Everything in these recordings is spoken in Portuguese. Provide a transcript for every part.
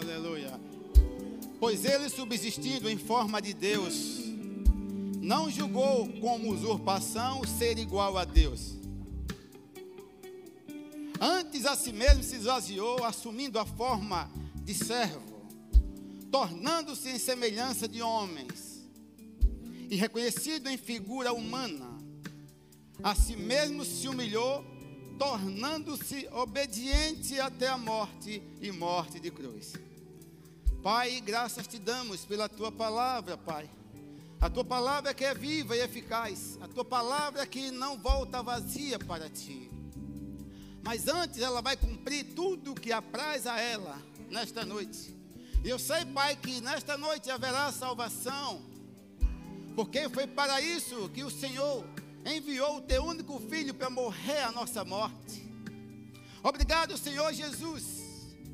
aleluia. Pois ele, subsistindo em forma de Deus, não julgou como usurpação ser igual a Deus. Antes a si mesmo se esvaziou, assumindo a forma de servo, tornando-se em semelhança de homens, e reconhecido em figura humana, a si mesmo se humilhou, tornando-se obediente até a morte e morte de cruz. Pai, graças te damos pela tua palavra, Pai. A tua palavra que é viva e eficaz, a tua palavra que não volta vazia para ti. Mas antes ela vai cumprir tudo o que apraz a ela nesta noite. E eu sei, Pai, que nesta noite haverá salvação, porque foi para isso que o Senhor enviou o teu único filho para morrer a nossa morte. Obrigado, Senhor Jesus,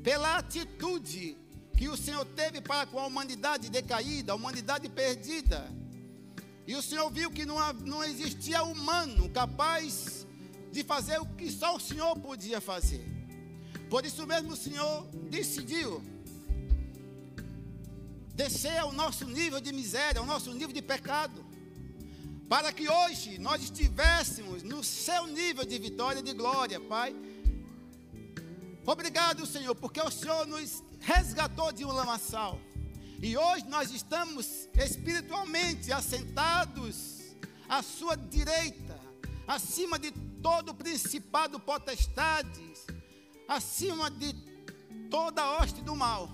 pela atitude que o Senhor teve para com a humanidade decaída, a humanidade perdida. E o Senhor viu que não, não existia humano capaz de fazer o que só o Senhor podia fazer. Por isso mesmo o Senhor decidiu descer ao nosso nível de miséria, ao nosso nível de pecado, para que hoje nós estivéssemos no seu nível de vitória e de glória, Pai. Obrigado, Senhor, porque o Senhor nos resgatou de um lamaçal. E hoje nós estamos espiritualmente assentados à sua direita, acima de todo principado potestades, acima de toda a hoste do mal.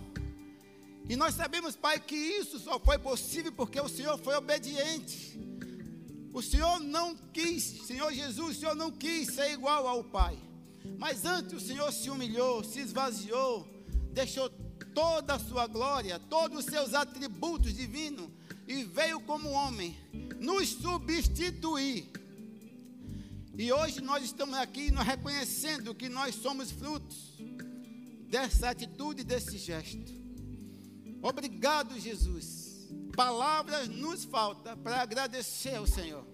E nós sabemos, Pai, que isso só foi possível porque o Senhor foi obediente. O Senhor não quis, Senhor Jesus, o Senhor não quis ser igual ao Pai. Mas antes o Senhor se humilhou, se esvaziou, deixou toda a sua glória, todos os seus atributos divinos e veio como homem nos substituir. E hoje nós estamos aqui nós reconhecendo que nós somos frutos dessa atitude, desse gesto. Obrigado, Jesus. Palavras nos falta para agradecer ao Senhor.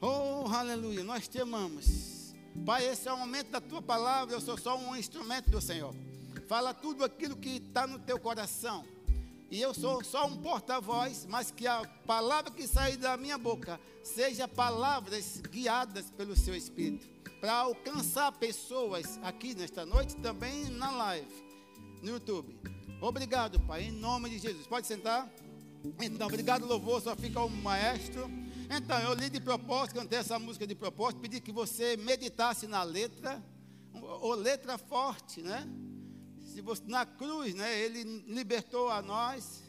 Oh, aleluia, nós te amamos. Pai, esse é o momento da tua palavra, eu sou só um instrumento do Senhor. Fala tudo aquilo que está no teu coração. E eu sou só um porta-voz, mas que a palavra que sair da minha boca seja palavras guiadas pelo seu Espírito, para alcançar pessoas aqui nesta noite, também na live, no YouTube. Obrigado, Pai, em nome de Jesus. Pode sentar? Então, obrigado, louvor, só fica o maestro. Então, eu li de propósito, cantei essa música de propósito, pedi que você meditasse na letra, ou letra forte, né? Se você, na cruz, né, ele libertou a nós.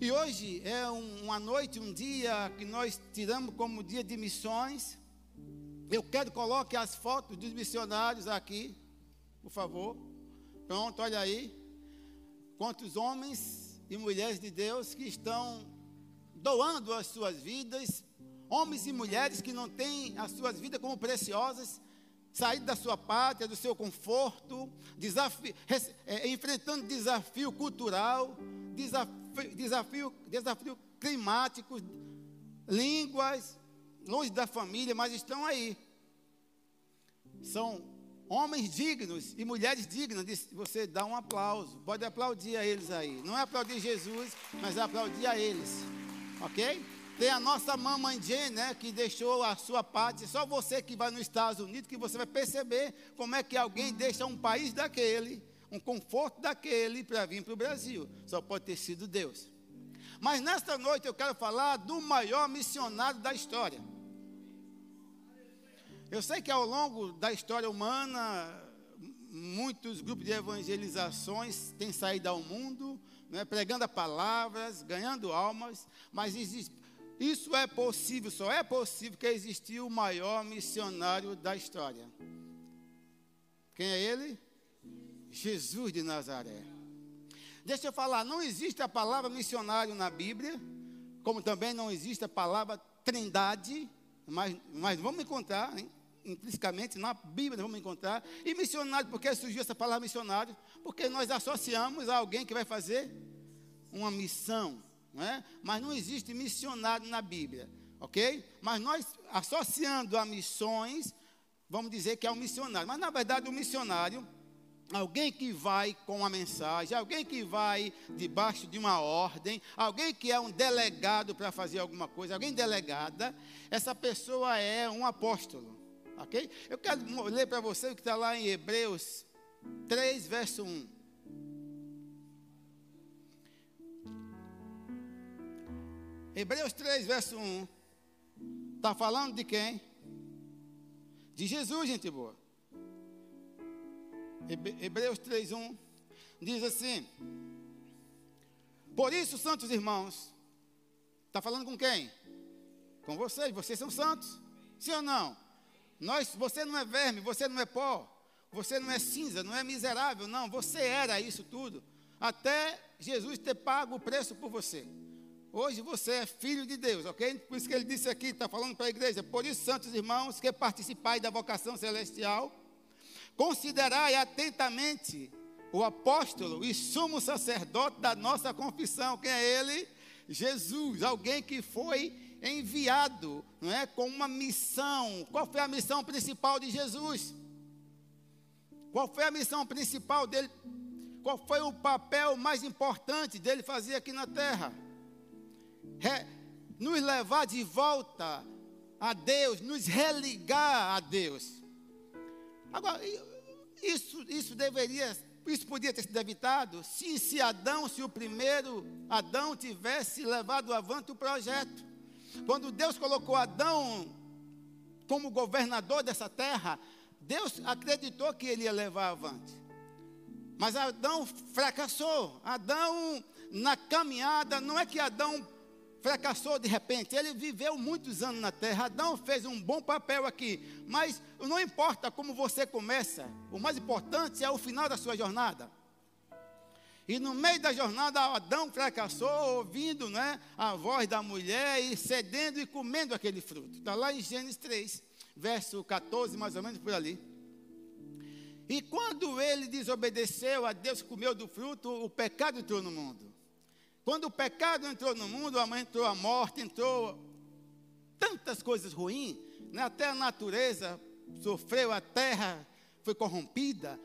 E hoje é um, uma noite, um dia que nós tiramos como dia de missões. Eu quero que coloque as fotos dos missionários aqui, por favor. Pronto, olha aí quantos homens e mulheres de Deus que estão doando as suas vidas, homens e mulheres que não têm as suas vidas como preciosas, saído da sua pátria, do seu conforto, desafio, é, enfrentando desafio cultural, desafio, desafio, desafio climático, línguas, longe da família, mas estão aí. São homens dignos e mulheres dignas de você dar um aplauso. Pode aplaudir a eles aí. Não é aplaudir Jesus, mas é aplaudir a eles. Ok? Tem a nossa mamãe Jane, né, que deixou a sua parte. Só você que vai nos Estados Unidos que você vai perceber como é que alguém deixa um país daquele, um conforto daquele para vir para o Brasil. Só pode ter sido Deus. Mas nesta noite eu quero falar do maior missionário da história. Eu sei que ao longo da história humana, muitos grupos de evangelizações têm saído ao mundo, né, pregando palavras, ganhando almas, mas existe, isso é possível, só é possível que existiu o maior missionário da história. Quem é ele? Jesus de Nazaré. Deixa eu falar, não existe a palavra missionário na Bíblia, como também não existe a palavra trindade, mas, mas vamos encontrar, hein? intrinsecamente na Bíblia vamos encontrar. E missionário, por que surgiu essa palavra missionário? Porque nós associamos a alguém que vai fazer uma missão, não é? Mas não existe missionário na Bíblia, ok? Mas nós associando a missões, vamos dizer que é um missionário. Mas na verdade o missionário alguém que vai com uma mensagem, alguém que vai debaixo de uma ordem, alguém que é um delegado para fazer alguma coisa, alguém delegada, essa pessoa é um apóstolo, ok? Eu quero ler para você o que está lá em Hebreus 3, verso 1. Hebreus 3, verso 1. Está falando de quem? De Jesus, gente boa. Hebreus 3:1 diz assim: Por isso, santos irmãos, está falando com quem? Com vocês, vocês são santos, sim ou não? Nós, você não é verme, você não é pó, você não é cinza, não é miserável, não, você era isso tudo, até Jesus ter pago o preço por você. Hoje você é filho de Deus, ok? Por isso que ele disse aqui, está falando para a igreja. Por isso, santos irmãos, que participais da vocação celestial, Considerai atentamente o apóstolo e sumo sacerdote da nossa confissão. Quem é ele? Jesus, alguém que foi enviado, não é, com uma missão. Qual foi a missão principal de Jesus? Qual foi a missão principal dele? Qual foi o papel mais importante dele fazer aqui na terra? Nos levar de volta a Deus, nos religar a Deus. Agora, isso, isso deveria, isso podia ter sido evitado se, se Adão, se o primeiro Adão tivesse levado avante o projeto. Quando Deus colocou Adão como governador dessa terra, Deus acreditou que ele ia levar avante. Mas Adão fracassou. Adão, na caminhada, não é que Adão fracassou de repente. Ele viveu muitos anos na terra. Adão fez um bom papel aqui. Mas não importa como você começa, o mais importante é o final da sua jornada. E no meio da jornada, Adão fracassou, ouvindo né, a voz da mulher e cedendo e comendo aquele fruto. Está lá em Gênesis 3, verso 14, mais ou menos por ali. E quando ele desobedeceu a Deus, comeu do fruto, o pecado entrou no mundo. Quando o pecado entrou no mundo, entrou a morte, entrou tantas coisas ruins, né? até a natureza sofreu, a terra foi corrompida.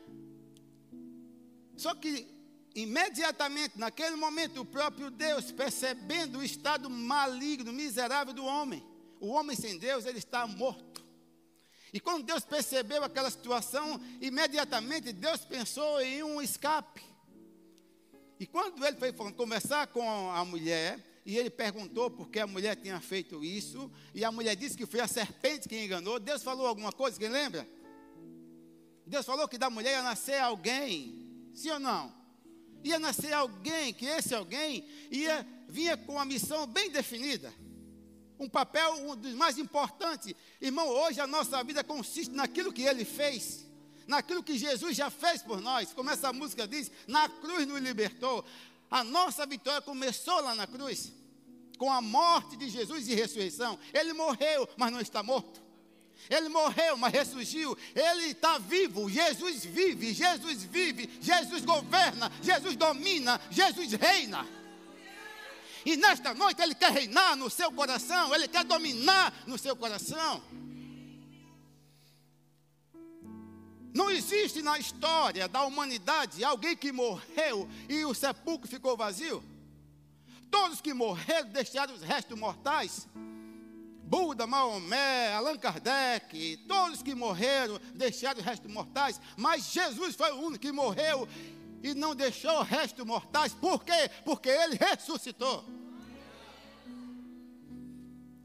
Só que imediatamente, naquele momento, o próprio Deus, percebendo o estado maligno, miserável do homem, o homem sem Deus, ele está morto. E quando Deus percebeu aquela situação, imediatamente Deus pensou em um escape. E quando ele foi conversar com a mulher, e ele perguntou por que a mulher tinha feito isso, e a mulher disse que foi a serpente que enganou, Deus falou alguma coisa, quem lembra? Deus falou que da mulher ia nascer alguém, sim ou não? Ia nascer alguém, que esse alguém ia vinha com uma missão bem definida. Um papel um dos mais importantes. Irmão, hoje a nossa vida consiste naquilo que ele fez naquilo que Jesus já fez por nós. Como essa música diz, na cruz nos libertou. A nossa vitória começou lá na cruz, com a morte de Jesus e ressurreição. Ele morreu, mas não está morto. Ele morreu, mas ressurgiu. Ele está vivo. Jesus vive. Jesus vive. Jesus governa. Jesus domina. Jesus reina. E nesta noite Ele quer reinar no seu coração. Ele quer dominar no seu coração. Não existe na história da humanidade alguém que morreu e o sepulcro ficou vazio. Todos que morreram deixaram os restos mortais. Buda, Maomé, Allan Kardec, todos que morreram deixaram os restos mortais. Mas Jesus foi o único que morreu e não deixou restos mortais. Por quê? Porque ele ressuscitou.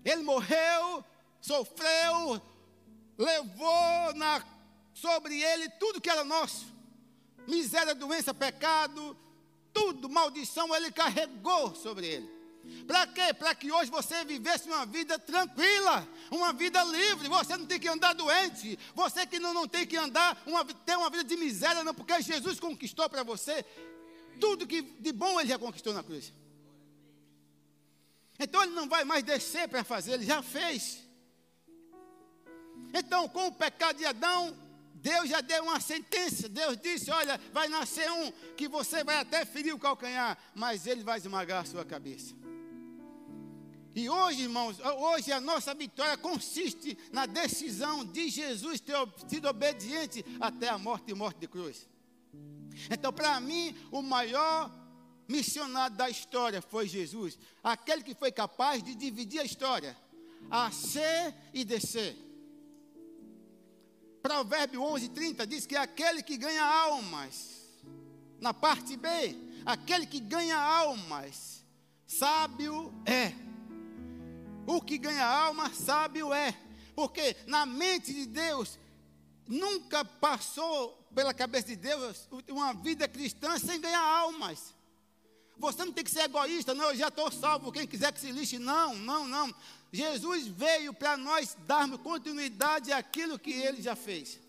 Ele morreu, sofreu, levou na sobre ele tudo que era nosso. Miséria, doença, pecado, tudo, maldição, ele carregou sobre ele. Para quê? Para que hoje você vivesse uma vida tranquila, uma vida livre. Você não tem que andar doente. Você que não, não tem que andar, uma, ter uma vida de miséria, não, porque Jesus conquistou para você tudo que de bom ele já conquistou na cruz. Então ele não vai mais descer para fazer, ele já fez. Então, com o pecado de Adão, Deus já deu uma sentença. Deus disse: Olha, vai nascer um que você vai até ferir o calcanhar, mas ele vai esmagar a sua cabeça. E hoje, irmãos, hoje a nossa vitória consiste na decisão de Jesus ter sido obediente até a morte e morte de cruz. Então, para mim, o maior missionário da história foi Jesus, aquele que foi capaz de dividir a história, a C e descer. Provérbio 11, 30 diz que aquele que ganha almas, na parte B, aquele que ganha almas, sábio é. O que ganha alma, sábio é. Porque na mente de Deus, nunca passou pela cabeça de Deus uma vida cristã sem ganhar almas. Você não tem que ser egoísta, não, eu já estou salvo, quem quiser que se lixe. Não, não, não. Jesus veio para nós darmos continuidade àquilo que ele já fez.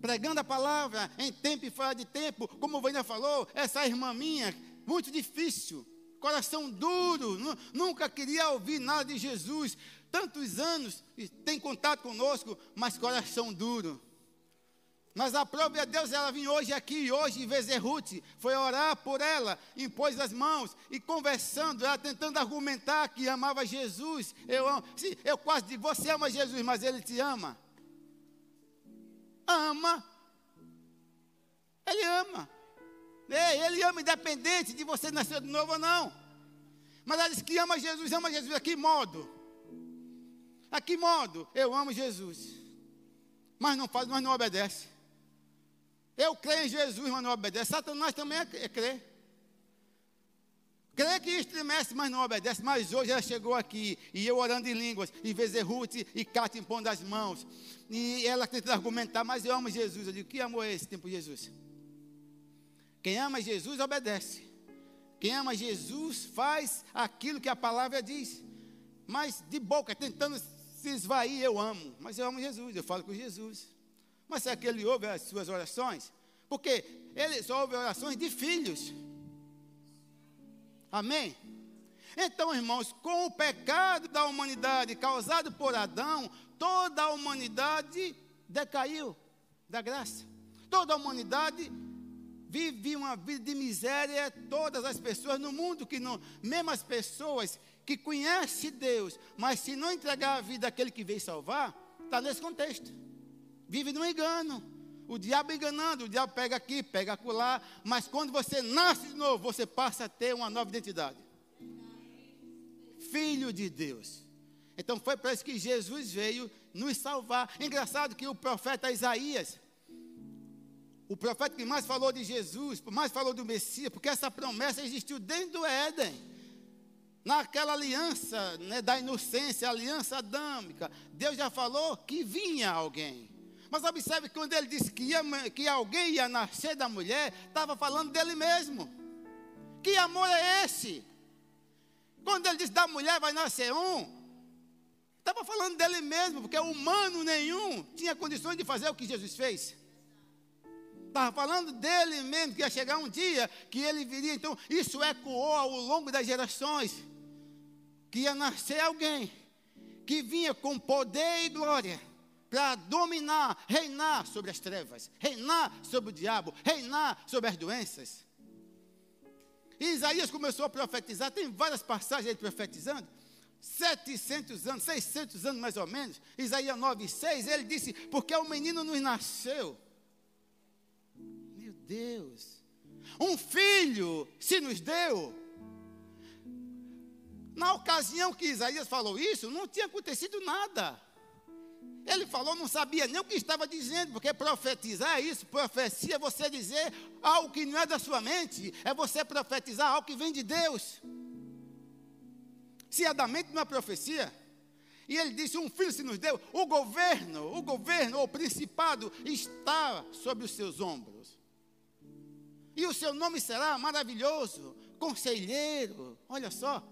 Pregando a palavra em tempo e fora de tempo, como o Vânia falou, essa irmã minha, muito difícil, coração duro, nunca queria ouvir nada de Jesus. Tantos anos tem contato conosco, mas coração duro. Mas a prova é Deus, ela vinha hoje aqui, hoje, em vez foi orar por ela, impôs as mãos e conversando, ela tentando argumentar que amava Jesus. Eu amo, sim, eu quase digo, você ama Jesus, mas ele te ama. Ama. Ele ama. Ele ama independente de você nascer de novo ou não. Mas ela diz que ama Jesus, ama Jesus. A que modo? A que modo? Eu amo Jesus. Mas não faz, mas não obedece. Eu creio em Jesus, mas não obedece. Satanás também é, é crer. Crê que estremece, mas não obedece. Mas hoje ela chegou aqui, e eu orando em línguas, e Vezerruth e Cátia impondo as mãos. E ela tentando argumentar, mas eu amo Jesus. Eu digo, que amor é esse tempo Jesus? Quem ama Jesus obedece. Quem ama Jesus faz aquilo que a palavra diz. Mas de boca, tentando se esvair, eu amo. Mas eu amo Jesus, eu falo com Jesus. Mas será que ele ouve as suas orações? Porque ele só ouve orações de filhos. Amém? Então, irmãos, com o pecado da humanidade causado por Adão, toda a humanidade decaiu da graça. Toda a humanidade vive uma vida de miséria. Todas as pessoas no mundo que não, mesmo as pessoas que conhecem Deus, mas se não entregar a vida àquele que veio salvar, está nesse contexto vive no engano. O diabo enganando, o diabo pega aqui, pega acolá, mas quando você nasce de novo, você passa a ter uma nova identidade. Filho de Deus. Então foi para isso que Jesus veio nos salvar. Engraçado que o profeta Isaías, o profeta que mais falou de Jesus, mais falou do Messias, porque essa promessa existiu dentro do Éden. Naquela aliança né, da inocência, aliança adâmica, Deus já falou que vinha alguém. Mas observe que quando ele disse que, ia, que alguém ia nascer da mulher, estava falando dele mesmo. Que amor é esse? Quando ele disse da mulher vai nascer um, estava falando dele mesmo, porque humano nenhum tinha condições de fazer o que Jesus fez. Estava falando dele mesmo, que ia chegar um dia que ele viria. Então, isso ecoou ao longo das gerações. Que ia nascer alguém que vinha com poder e glória para dominar, reinar sobre as trevas, reinar sobre o diabo, reinar sobre as doenças. E Isaías começou a profetizar, tem várias passagens aí profetizando. 700 anos, 600 anos mais ou menos, Isaías 9, 6, ele disse: Porque o menino nos nasceu. Meu Deus, um filho se nos deu. Na ocasião que Isaías falou isso, não tinha acontecido nada. Ele falou, não sabia nem o que estava dizendo, porque profetizar é isso, profecia é você dizer algo que não é da sua mente, é você profetizar algo que vem de Deus. Se é da mente, não é profecia. E ele disse: Um filho se nos deu, o governo, o governo, o principado está sobre os seus ombros. E o seu nome será maravilhoso, conselheiro, olha só,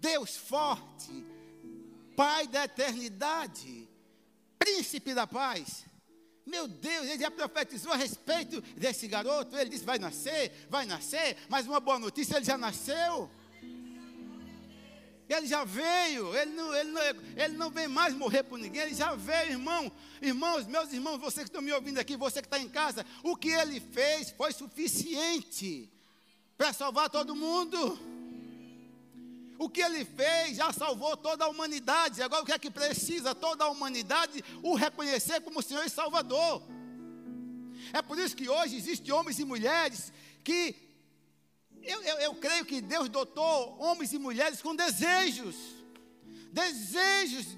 Deus forte, Pai da eternidade príncipe da paz. Meu Deus, ele já profetizou a respeito desse garoto. Ele disse: vai nascer, vai nascer. Mas uma boa notícia: ele já nasceu. Ele já veio, ele não, ele, não, ele não vem mais morrer por ninguém, ele já veio, irmão. Irmãos, meus irmãos, vocês que estão me ouvindo aqui, você que está em casa, o que ele fez foi suficiente para salvar todo mundo. O que ele fez já salvou toda a humanidade. Agora o que é que precisa? Toda a humanidade o reconhecer como Senhor e Salvador. É por isso que hoje existem homens e mulheres que eu, eu, eu, creio que Deus dotou homens e mulheres com desejos, desejos,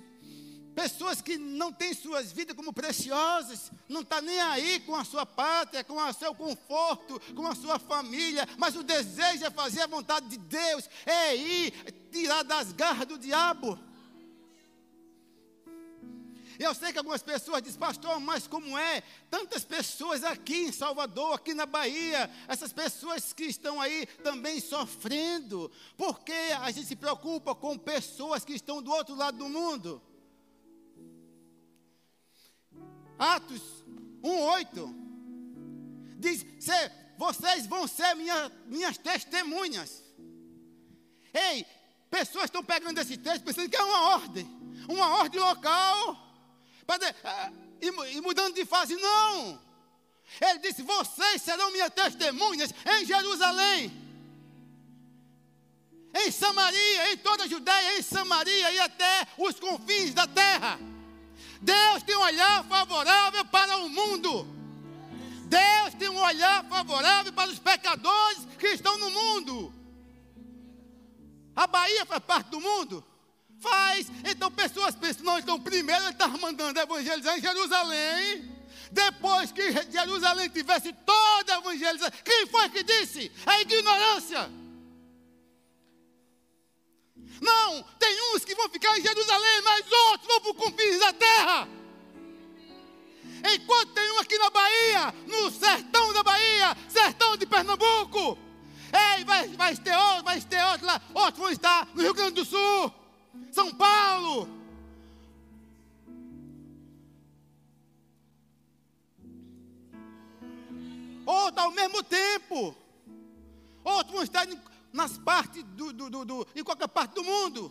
pessoas que não têm suas vidas como preciosas, não está nem aí com a sua pátria, com o seu conforto, com a sua família, mas o desejo é fazer a vontade de Deus, é ir tirar das garras do diabo. Eu sei que algumas pessoas dizem, pastor, mas como é? Tantas pessoas aqui em Salvador, aqui na Bahia, essas pessoas que estão aí também sofrendo. Por que a gente se preocupa com pessoas que estão do outro lado do mundo? Atos 1,8 diz: vocês vão ser minha, minhas testemunhas. Ei, pessoas estão pegando esse texto pensando que é uma ordem, uma ordem local ah, e mudando de fase, não. Ele disse: Vocês serão minhas testemunhas em Jerusalém, em Samaria, em toda a Judéia, em Samaria e até os confins da terra. Deus tem um olhar favorável para o mundo. Deus tem um olhar favorável para os pecadores que estão no mundo. A Bahia faz parte do mundo. Faz. Então pessoas pensam, não, então primeiro ele estava mandando evangelizar em Jerusalém. Depois que Jerusalém tivesse toda a evangelização. Quem foi que disse? A ignorância. Não, tem uns que vão ficar em Jerusalém, mas outros vão para o confins da terra. Enquanto tem um aqui na Bahia, no sertão da Bahia, sertão de Pernambuco. Ei, vai, vai ter outro, vai ter outro lá, outros vão estar no Rio Grande do Sul. São Paulo. Outro ao mesmo tempo. Outros vão estar nas partes do, do, do, do, em qualquer parte do mundo.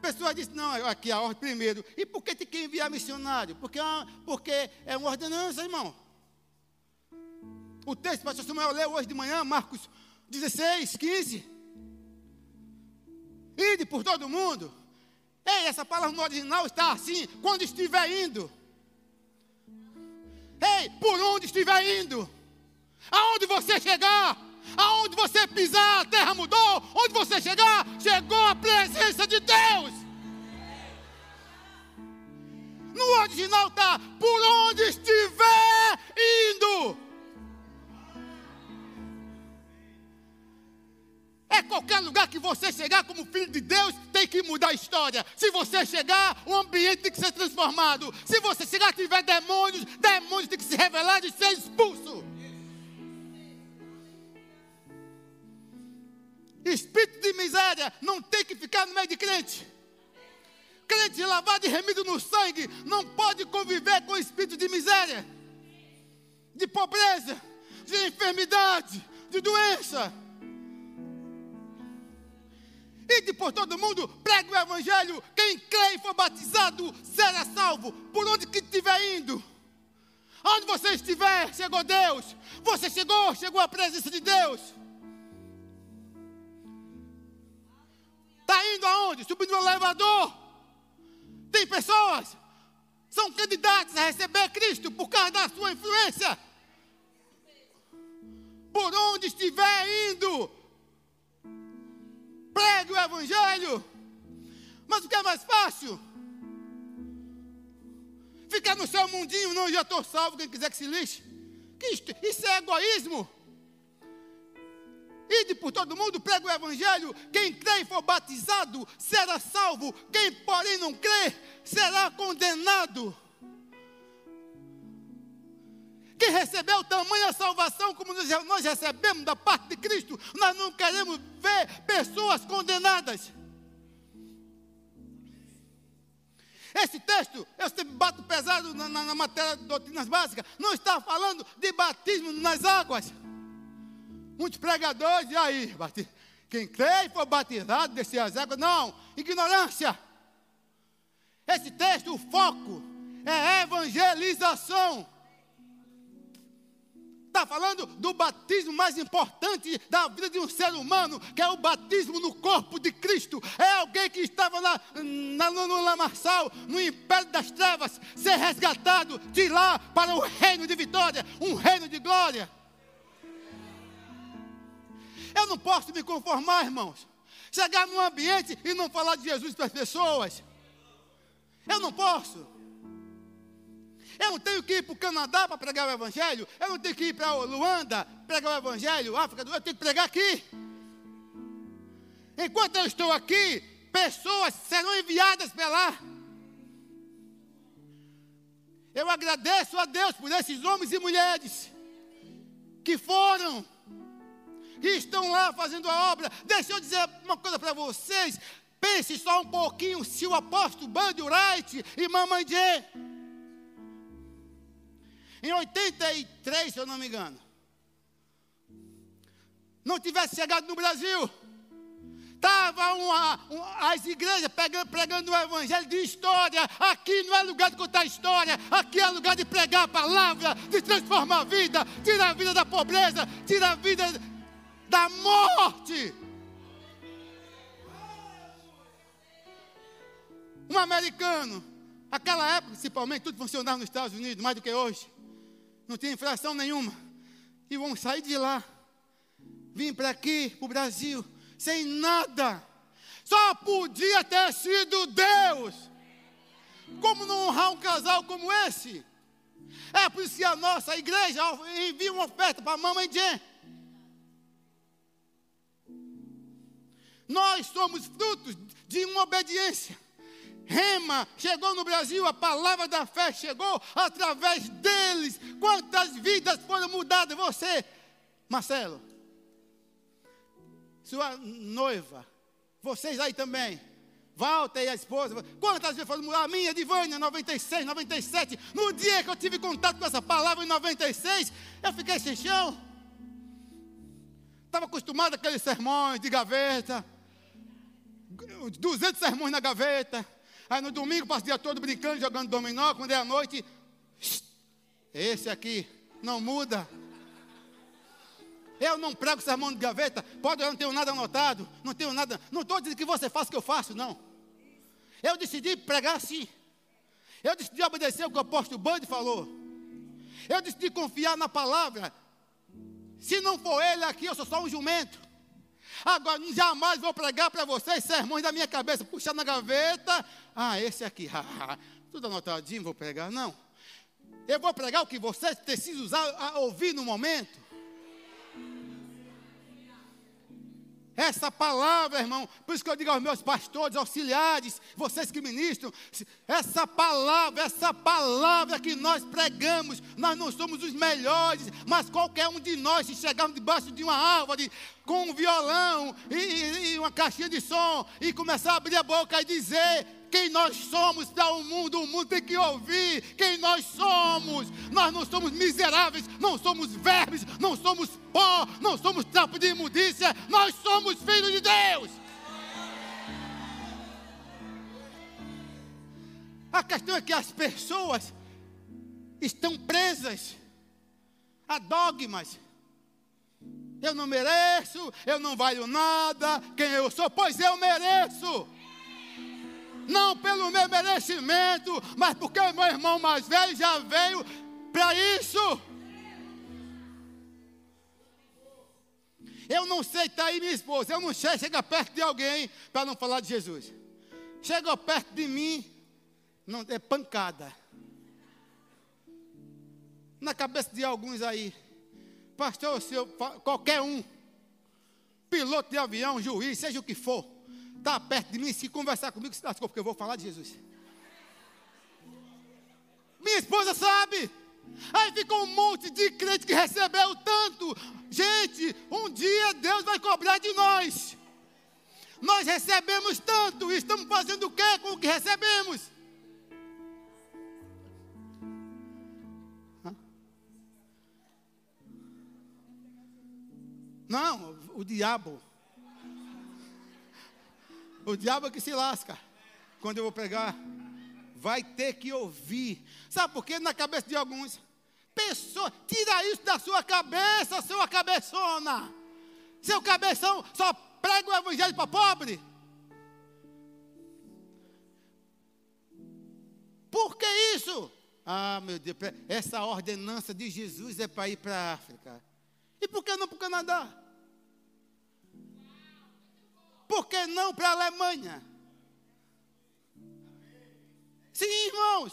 Pessoas dizem, não, aqui a ordem primeiro. E por que tem que enviar missionário? Porque, é porque é uma ordenança, irmão. O texto pastor Samuel leu hoje de manhã, Marcos 16, 15. Ide por todo mundo. Ei, essa palavra no original está assim, quando estiver indo. Ei, por onde estiver indo. Aonde você chegar, aonde você pisar, a terra mudou. Onde você chegar, chegou a presença de Deus. No original está, por onde estiver indo. É qualquer lugar que você chegar como filho de Deus, tem que mudar a história. Se você chegar, o ambiente tem que ser transformado. Se você chegar e tiver demônios, demônios tem que se revelar e ser expulso. Espírito de miséria não tem que ficar no meio de crente. Crente lavado e remido no sangue não pode conviver com espírito de miséria, de pobreza, de enfermidade, de doença. Ide por todo mundo, pregue o evangelho. Quem crê e for batizado será salvo. Por onde que estiver indo. Onde você estiver, chegou Deus. Você chegou, chegou a presença de Deus. Está indo aonde? Subindo no elevador. Tem pessoas, são candidatos a receber Cristo por causa da sua influência. Por onde estiver indo, pregue o Evangelho. Mas o que é mais fácil? Ficar no seu mundinho, não, já estou salvo, quem quiser que se lixe. Isso é egoísmo. Ide por todo mundo, prega o Evangelho. Quem crê e for batizado será salvo. Quem, porém, não crê será condenado. Quem recebeu tamanha salvação como nós recebemos da parte de Cristo, nós não queremos ver pessoas condenadas. Esse texto, eu sempre bato pesado na, na, na matéria de doutrinas básicas, não está falando de batismo nas águas. Muitos pregadores, e aí, quem crê e for batizado, descer as águas, não, ignorância. Esse texto, o foco é evangelização. Está falando do batismo mais importante da vida de um ser humano, que é o batismo no corpo de Cristo. É alguém que estava lá na, no, no lamaçal, no império das trevas, ser resgatado de lá para o reino de vitória, um reino de glória. Eu não posso me conformar, irmãos. Chegar num ambiente e não falar de Jesus para as pessoas. Eu não posso. Eu não tenho que ir para o Canadá para pregar o Evangelho. Eu não tenho que ir para Luanda pregar o Evangelho, África, eu tenho que pregar aqui. Enquanto eu estou aqui, pessoas serão enviadas para lá. Eu agradeço a Deus por esses homens e mulheres que foram, que estão lá fazendo a obra. Deixa eu dizer uma coisa para vocês. Pense só um pouquinho se o apóstolo Bundy Wright e Mamãe Jay em 83, se eu não me engano, não tivesse chegado no Brasil, estava uma, uma, as igrejas pegando, pregando o evangelho de história. Aqui não é lugar de contar história, aqui é lugar de pregar a palavra, de transformar a vida, tirar a vida da pobreza, tirar a vida da morte. Um americano, aquela época principalmente, tudo funcionava nos Estados Unidos, mais do que hoje não tinha infração nenhuma. E vamos sair de lá, vim para aqui, para o Brasil, sem nada. Só podia ter sido Deus. Como não honrar um casal como esse? É por isso que a nossa igreja envia uma oferta para a mamãe Jen. Nós somos frutos de uma obediência. Rema chegou no Brasil, a palavra da fé chegou através deles. Quantas vidas foram mudadas? Você, Marcelo, sua noiva, vocês aí também. Walter e a esposa, quantas vezes foram mudadas? A minha, Divânia, 96, 97. No dia que eu tive contato com essa palavra, em 96, eu fiquei sem chão. Estava acostumado àqueles sermões de gaveta, 200 sermões na gaveta. Aí no domingo passo o dia todo brincando, jogando dominó. Quando é a noite, esse aqui não muda. Eu não prego sermão de gaveta. Pode, eu não tenho nada anotado. Não tenho nada. Não estou dizendo que você faça o que eu faço, não. Eu decidi pregar assim. Eu decidi obedecer o que o apóstolo Bande falou. Eu decidi confiar na palavra. Se não for ele aqui, eu sou só um jumento. Agora, jamais vou pregar para vocês sermões da minha cabeça, puxar na gaveta. Ah, esse aqui, tudo anotadinho, vou pregar. Não. Eu vou pregar o que vocês precisam usar, ouvir no momento. Essa palavra, irmão, por isso que eu digo aos meus pastores, auxiliares, vocês que ministram, essa palavra, essa palavra que nós pregamos, nós não somos os melhores, mas qualquer um de nós, se chegarmos debaixo de uma árvore, com um violão e, e uma caixinha de som, e começar a abrir a boca e dizer, quem nós somos para o mundo, o mundo tem que ouvir quem nós somos. Nós não somos miseráveis, não somos vermes, não somos pó, não somos trapo de imundícia, nós somos filhos de Deus. A questão é que as pessoas estão presas a dogmas. Eu não mereço, eu não valho nada, quem eu sou, pois eu mereço não pelo meu merecimento, mas porque o meu irmão mais velho já veio para isso. Eu não sei, está aí minha esposa, eu não sei, chega perto de alguém para não falar de Jesus. Chega perto de mim, não é pancada. Na cabeça de alguns aí, pastor, seu, qualquer um, piloto de avião, juiz, seja o que for, está perto de mim, se conversar comigo, se lascou, porque eu vou falar de Jesus. Minha esposa sabe. Aí ficou um monte de crente que recebeu tanto. Gente, um dia Deus vai cobrar de nós. Nós recebemos tanto, e estamos fazendo o que com o que recebemos? Não, o diabo o diabo é que se lasca. Quando eu vou pregar, vai ter que ouvir. Sabe por quê? Na cabeça de alguns, Pessoa, tira isso da sua cabeça, sua cabeçona. Seu cabeção só prega o evangelho para pobre. Por que isso? Ah, meu Deus, essa ordenança de Jesus é para ir para a África. E por que não para o Canadá? Por que não para a Alemanha? Sim, irmãos.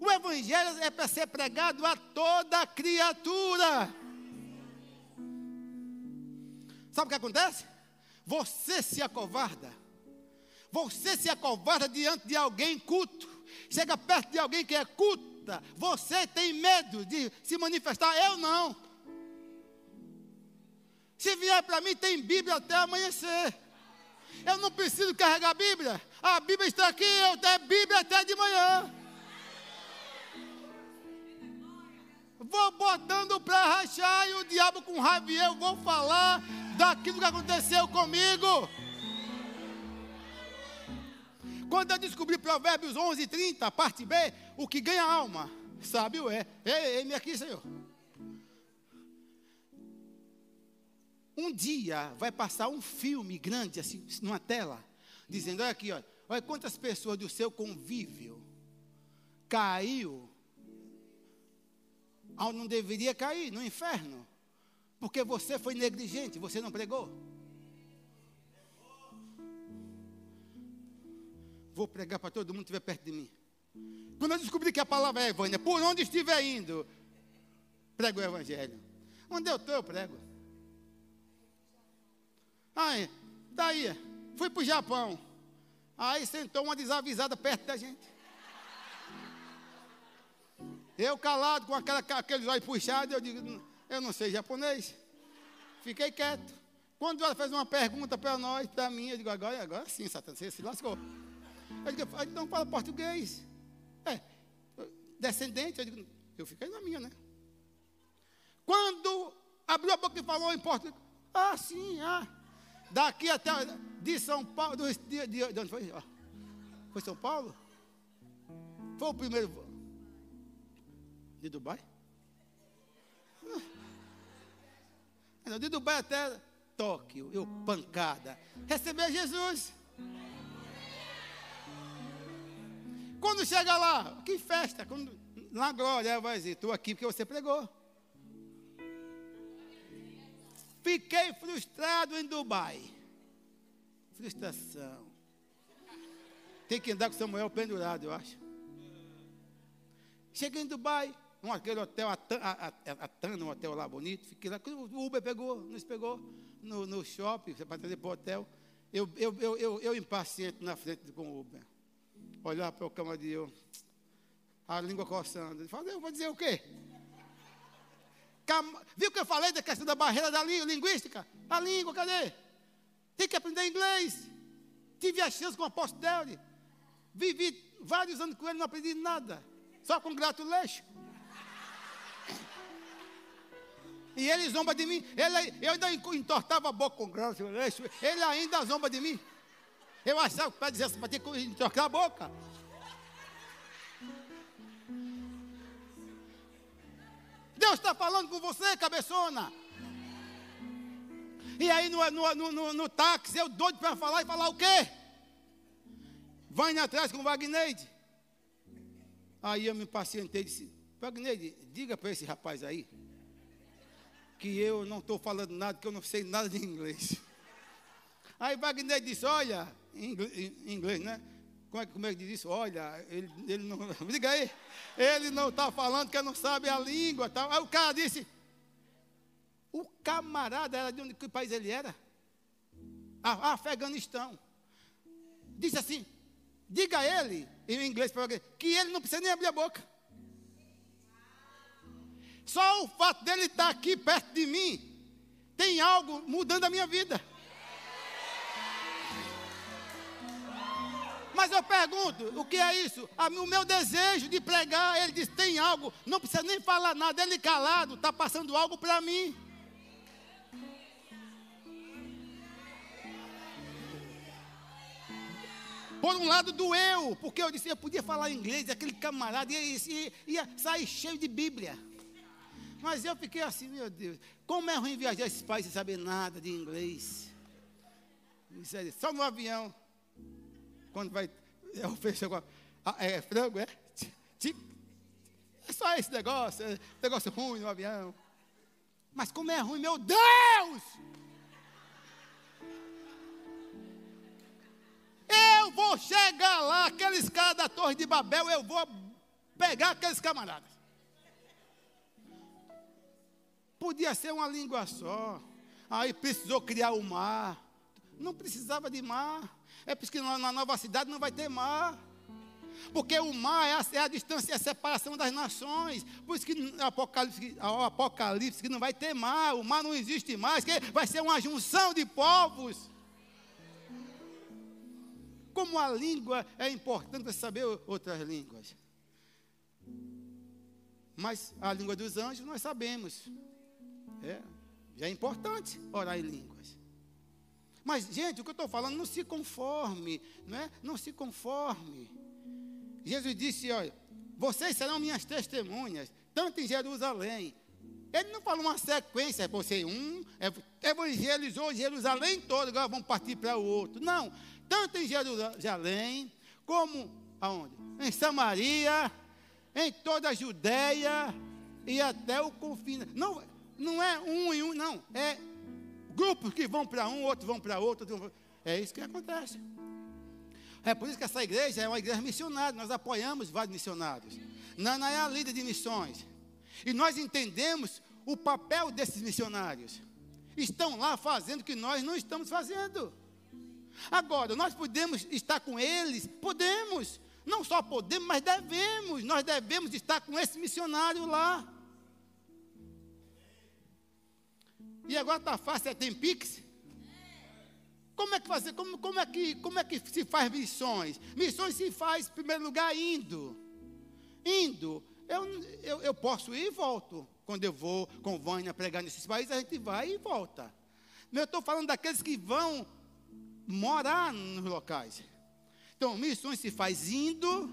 O Evangelho é para ser pregado a toda criatura. Sabe o que acontece? Você se acovarda. Você se acovarda diante de alguém culto. Chega perto de alguém que é culta. Você tem medo de se manifestar. Eu não. Se vier para mim, tem Bíblia até amanhecer. Eu não preciso carregar a Bíblia. A Bíblia está aqui, eu tenho Bíblia até de manhã. Vou botando para rachar e o diabo com raiva eu vou falar daquilo que aconteceu comigo. Quando eu descobri Provérbios 11, 30, parte B, o que ganha alma, sabe o é. Ei, ei, aqui, Senhor. Um dia vai passar um filme grande, assim, numa tela, dizendo: olha aqui, olha, olha quantas pessoas do seu convívio caiu onde não deveria cair, no inferno, porque você foi negligente, você não pregou. Vou pregar para todo mundo que estiver perto de mim. Quando eu descobri que a palavra é evangelho, por onde estiver indo, prego o evangelho. Onde eu estou, eu prego. Aí, daí, fui para o Japão. Aí sentou uma desavisada perto da gente. Eu calado, com aquela, aqueles olhos puxados, eu digo, eu não sei japonês. Fiquei quieto. Quando ela fez uma pergunta para nós, para mim, eu digo, agora, agora sim, Satanás, você se lascou. Eu digo, então fala português. É, descendente, eu digo, eu fiquei na minha, né? Quando abriu a boca e falou em português, ah, sim, ah. Daqui até de São Paulo, de, de, de onde foi? Foi São Paulo? Foi o primeiro de Dubai? Ah. De Dubai até Tóquio, eu pancada. Receber Jesus. Quando chega lá, que festa, quando, na glória, vai dizer, estou aqui porque você pregou. Fiquei frustrado em Dubai. Frustração. Tem que andar com Samuel pendurado, eu acho. Cheguei em Dubai, um aquele hotel, a, Tana, um hotel lá bonito. Fiquei lá, o Uber pegou, nos pegou no, no shopping, para trazer para o hotel. Eu, eu, eu, eu, eu impaciente na frente com o Uber. Olhar para o camarinho, a língua coçando. Ele falou, eu vou dizer o quê? Viu que eu falei da questão da barreira da linguística? A língua, cadê? Tem que aprender inglês. Tive a chance com o apóstolo Deus. Vivi vários anos com ele, não aprendi nada. Só com gratulation. E ele zomba de mim. Ele, eu ainda entortava a boca com gratulation. Ele ainda zomba de mim. Eu achava que para dizer assim, para ter que entortar a boca. Deus está falando com você, cabeçona. E aí no, no, no, no táxi, eu doido para falar e falar o quê? Vai atrás com o Wagneide. Aí eu me pacientei e disse, Wagneide, diga para esse rapaz aí que eu não estou falando nada, que eu não sei nada de inglês. Aí Wagner disse, olha, em inglês, né? Como é, como é que diz isso? Olha, ele, ele não. Diga aí. Ele não está falando que não sabe a língua. Tal. Aí o cara disse. O camarada era de onde que país ele era? A, Afeganistão. Disse assim: diga a ele, em inglês que ele não precisa nem abrir a boca. Só o fato dele estar aqui perto de mim tem algo mudando a minha vida. Mas eu pergunto, o que é isso? O meu desejo de pregar, ele diz, tem algo, não precisa nem falar nada, ele calado, está passando algo para mim. Por um lado doeu, porque eu disse, eu podia falar inglês, aquele camarada ia, ia, ia sair cheio de Bíblia. Mas eu fiquei assim, meu Deus, como é ruim viajar esse país sem saber nada de inglês. Só no avião, quando vai, é oferecer agora, ah, é frango, é? É só esse negócio, é negócio ruim no avião. Mas como é ruim, meu Deus! Eu vou chegar lá, aqueles caras da Torre de Babel, eu vou pegar aqueles camaradas. Podia ser uma língua só. Aí precisou criar o mar. Não precisava de mar. É porque na nova cidade não vai ter mar. Porque o mar é a, é a distância, é a separação das nações. Por isso que o Apocalipse, Apocalipse que não vai ter mar, o mar não existe mais, que vai ser uma junção de povos. Como a língua é importante saber outras línguas. Mas a língua dos anjos nós sabemos. É, já é importante orar em línguas. Mas, gente, o que eu estou falando, não se conforme, não é? Não se conforme. Jesus disse: Olha, vocês serão minhas testemunhas, tanto em Jerusalém. Ele não falou uma sequência, você um, evangelizou Jerusalém todo, agora vamos partir para o outro. Não, tanto em Jerusalém, como aonde? Em Samaria, em toda a Judéia e até o confina. Não, não é um e um, não. É grupos que vão para um, outros vão para outro. É isso que acontece. É por isso que essa igreja é uma igreja missionária. Nós apoiamos vários missionários. Nana é a líder de missões. E nós entendemos o papel desses missionários. Estão lá fazendo o que nós não estamos fazendo. Agora, nós podemos estar com eles? Podemos. Não só podemos, mas devemos. Nós devemos estar com esse missionário lá. E agora está fácil, é, tem Pix? Como é que fazer? Como, como, é que, como é que se faz missões? Missões se faz, em primeiro lugar, indo. Indo. Eu, eu, eu posso ir e volto. Quando eu vou com Vânia pregar nesses países, a gente vai e volta. Eu estou falando daqueles que vão morar nos locais. Então, missões se faz indo,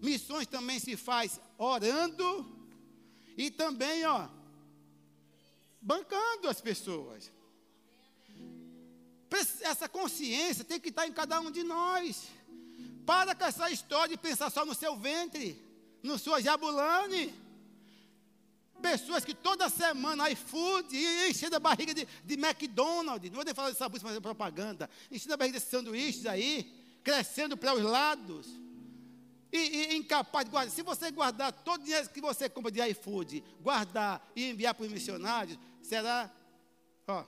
missões também se faz orando, e também, ó, bancando as pessoas. Essa consciência tem que estar em cada um de nós. Para com essa história de pensar só no seu ventre, no sua jabulane. Pessoas que toda semana iFood, enchendo a barriga de, de McDonald's, não vou nem falar dessa busca, fazer propaganda, enchendo a barriga desses sanduíches aí, crescendo para os lados e, e, incapaz de guardar. Se você guardar todo o dinheiro que você compra de iFood, guardar e enviar para os missionários, será, ó.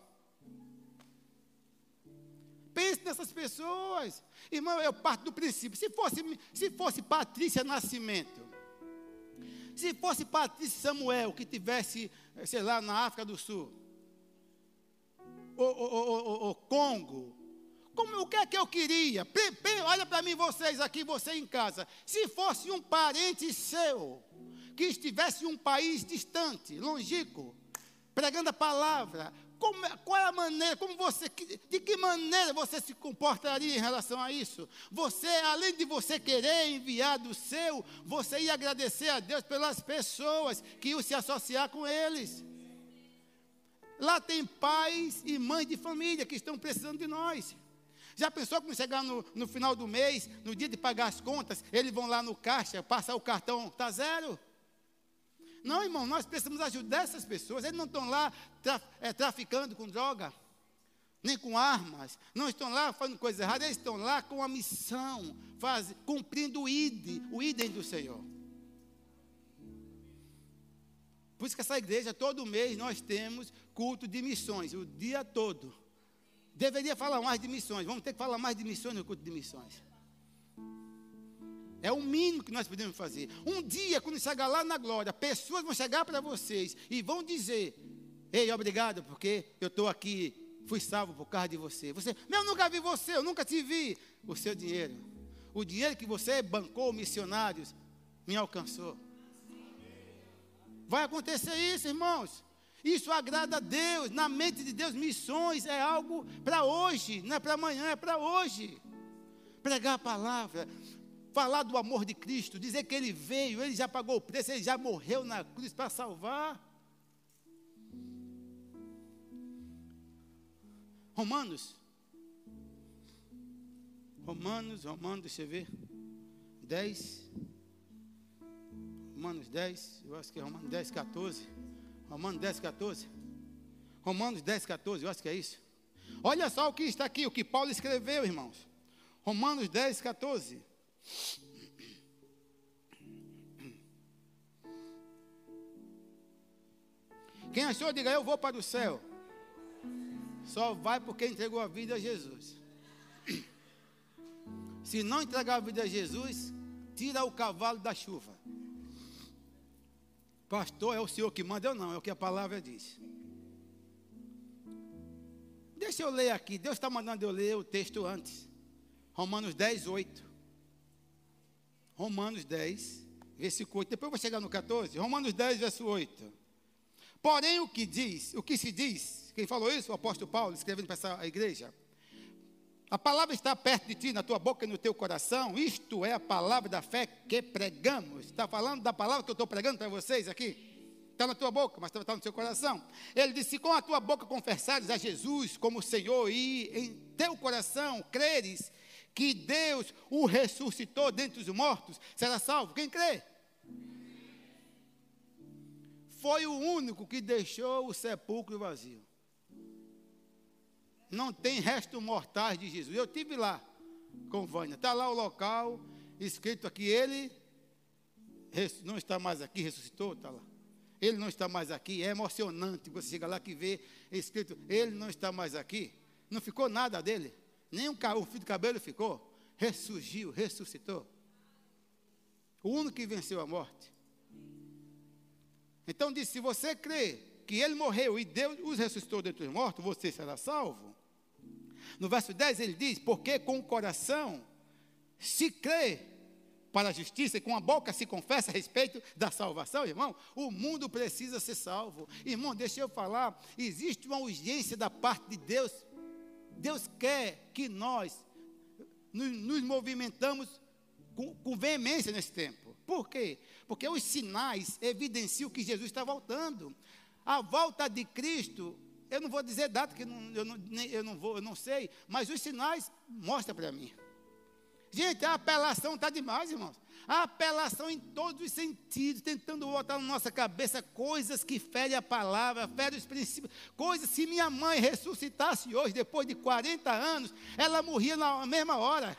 Pense nessas pessoas. Irmão, eu parto do princípio. Se fosse, se fosse Patrícia Nascimento, se fosse Patrícia Samuel, que tivesse, sei lá, na África do Sul, o Congo, como, o que é que eu queria? olha para mim, vocês aqui, você em casa. Se fosse um parente seu, que estivesse em um país distante, longínquo, pregando a palavra, como, é, qual é a maneira, como você, de que maneira você se comportaria em relação a isso? Você, além de você querer enviar do seu, você ia agradecer a Deus pelas pessoas que iam se associar com eles. Lá tem pais e mães de família que estão precisando de nós. Já pensou que chegar no, no final do mês, no dia de pagar as contas, eles vão lá no caixa, passar o cartão, está zero? Não, irmão, nós precisamos ajudar essas pessoas. Eles não estão lá tra, é, traficando com droga, nem com armas. Não estão lá fazendo coisa errada. Eles estão lá com a missão, faz, cumprindo o ID, o idem do Senhor. Por isso que essa igreja, todo mês, nós temos culto de missões, o dia todo. Deveria falar mais de missões. Vamos ter que falar mais de missões no culto de missões. É o mínimo que nós podemos fazer. Um dia, quando chegar lá na glória, pessoas vão chegar para vocês e vão dizer: Ei, obrigado, porque eu estou aqui, fui salvo por causa de você. Você, eu nunca vi você, eu nunca te vi. O seu dinheiro, o dinheiro que você bancou missionários, me alcançou. Vai acontecer isso, irmãos. Isso agrada a Deus. Na mente de Deus, missões é algo para hoje, não é para amanhã, é para hoje. pregar a palavra, falar do amor de Cristo, dizer que Ele veio, Ele já pagou o preço, Ele já morreu na cruz para salvar. Romanos. Romanos, Romanos, deixa eu ver. 10. Romanos 10, eu acho que é Romanos 10, 14. Romanos 10, 14. Romanos 10, 14, eu acho que é isso. Olha só o que está aqui, o que Paulo escreveu, irmãos. Romanos 10, 14. Quem achou, diga eu vou para o céu. Só vai porque entregou a vida a Jesus. Se não entregar a vida a Jesus, tira o cavalo da chuva. Pastor, é o Senhor que manda, eu não, é o que a palavra diz. Deixa eu ler aqui, Deus está mandando eu ler o texto antes. Romanos 10, 8. Romanos 10, versículo 8. Depois eu vou chegar no 14. Romanos 10, verso 8. Porém, o que diz, o que se diz, quem falou isso? O apóstolo Paulo, escrevendo para essa igreja. A palavra está perto de ti, na tua boca e no teu coração. Isto é a palavra da fé que pregamos. Está falando da palavra que eu estou pregando para vocês aqui? Está na tua boca, mas está no seu coração. Ele disse: Com a tua boca confessares a Jesus como Senhor e em teu coração creres que Deus o ressuscitou dentre os mortos, será salvo. Quem crê? Foi o único que deixou o sepulcro vazio não tem restos mortais de Jesus. Eu tive lá com Vânia. Está lá o local, escrito aqui, ele não está mais aqui, ressuscitou, está lá. Ele não está mais aqui, é emocionante. Você chega lá que vê escrito, ele não está mais aqui. Não ficou nada dele, nem um, fio de cabelo ficou. Ressurgiu, ressuscitou. O único que venceu a morte. Então disse: se você crê que ele morreu e Deus os ressuscitou dentre os mortos, você será salvo. No verso 10 ele diz: Porque com o coração se crê para a justiça e com a boca se confessa a respeito da salvação, irmão, o mundo precisa ser salvo. Irmão, deixa eu falar, existe uma urgência da parte de Deus. Deus quer que nós nos, nos movimentamos com, com veemência nesse tempo. Por quê? Porque os sinais evidenciam que Jesus está voltando. A volta de Cristo eu não vou dizer data, que eu não, eu não, eu não vou, eu não sei, mas os sinais mostram para mim. Gente, a apelação está demais, irmãos. A apelação em todos os sentidos, tentando botar na nossa cabeça coisas que ferem a palavra, ferem os princípios, coisas. Se minha mãe ressuscitasse hoje, depois de 40 anos, ela morria na mesma hora.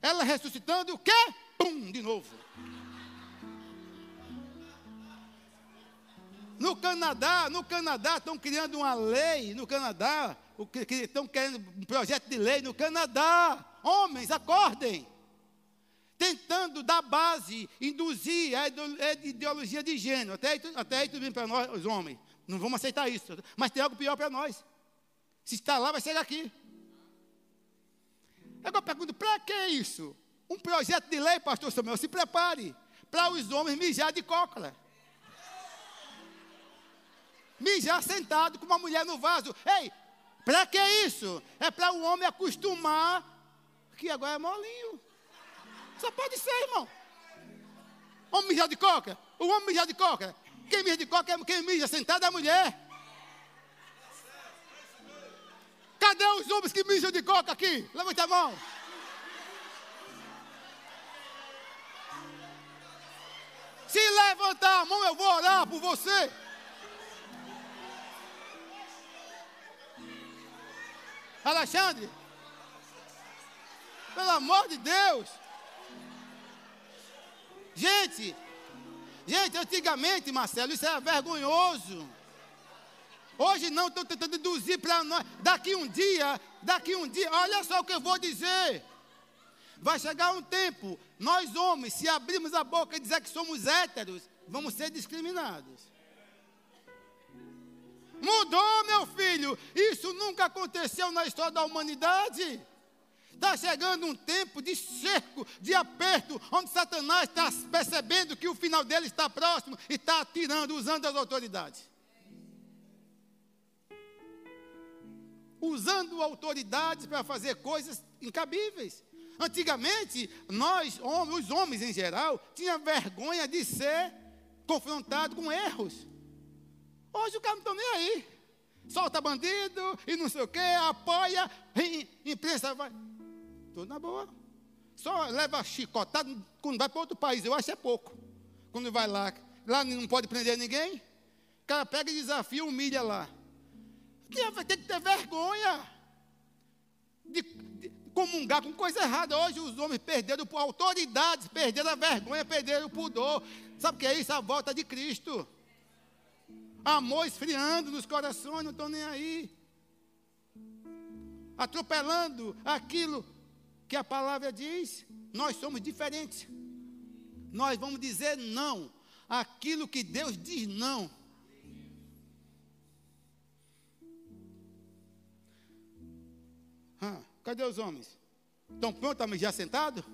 Ela ressuscitando, o quê? Pum, de novo. No Canadá, no Canadá estão criando uma lei, no Canadá, estão querendo um projeto de lei no Canadá. Homens, acordem. Tentando dar base, induzir a ideologia de gênero. Até aí, até aí tudo bem para nós, os homens. Não vamos aceitar isso. Mas tem algo pior para nós. Se está lá, vai ser aqui. Agora eu pergunto, para que isso? Um projeto de lei, pastor Samuel, se prepare para os homens mijar de cócola mijar sentado com uma mulher no vaso. Ei, para que isso? É para o homem acostumar que agora é molinho. Só pode ser, irmão. Homem mijar de coca? O homem mijar de coca? Quem mija de coca é quem mija sentado é a mulher. Cadê os homens que mijam de coca aqui? Levanta a mão. Se levantar a mão, eu vou orar por você. Alexandre, pelo amor de Deus. Gente, gente, antigamente, Marcelo, isso era vergonhoso. Hoje não, estou tentando induzir para nós. Daqui um dia, daqui um dia, olha só o que eu vou dizer. Vai chegar um tempo, nós homens, se abrirmos a boca e dizer que somos héteros, vamos ser discriminados. Mudou, meu filho. Isso nunca aconteceu na história da humanidade. Está chegando um tempo de cerco, de aperto, onde Satanás está percebendo que o final dele está próximo e está atirando, usando as autoridades. Usando autoridades para fazer coisas incabíveis. Antigamente, nós, os homens em geral, tinham vergonha de ser confrontado com erros. Hoje o cara não está nem aí. Solta bandido e não sei o quê, apoia, imprensa vai. Tudo na boa. Só leva chicotado quando vai para outro país. Eu acho que é pouco. Quando vai lá. Lá não pode prender ninguém. O cara pega e desafia, humilha lá. Ter que ter vergonha de, de comungar com coisa errada. Hoje os homens perderam autoridades, perderam a vergonha, perderam o pudor. Sabe o que é isso? A volta de Cristo. Amor esfriando nos corações, não estão nem aí. Atropelando aquilo que a palavra diz. Nós somos diferentes. Nós vamos dizer não. Aquilo que Deus diz não. Ah, cadê os homens? Estão prontos mijar sentado?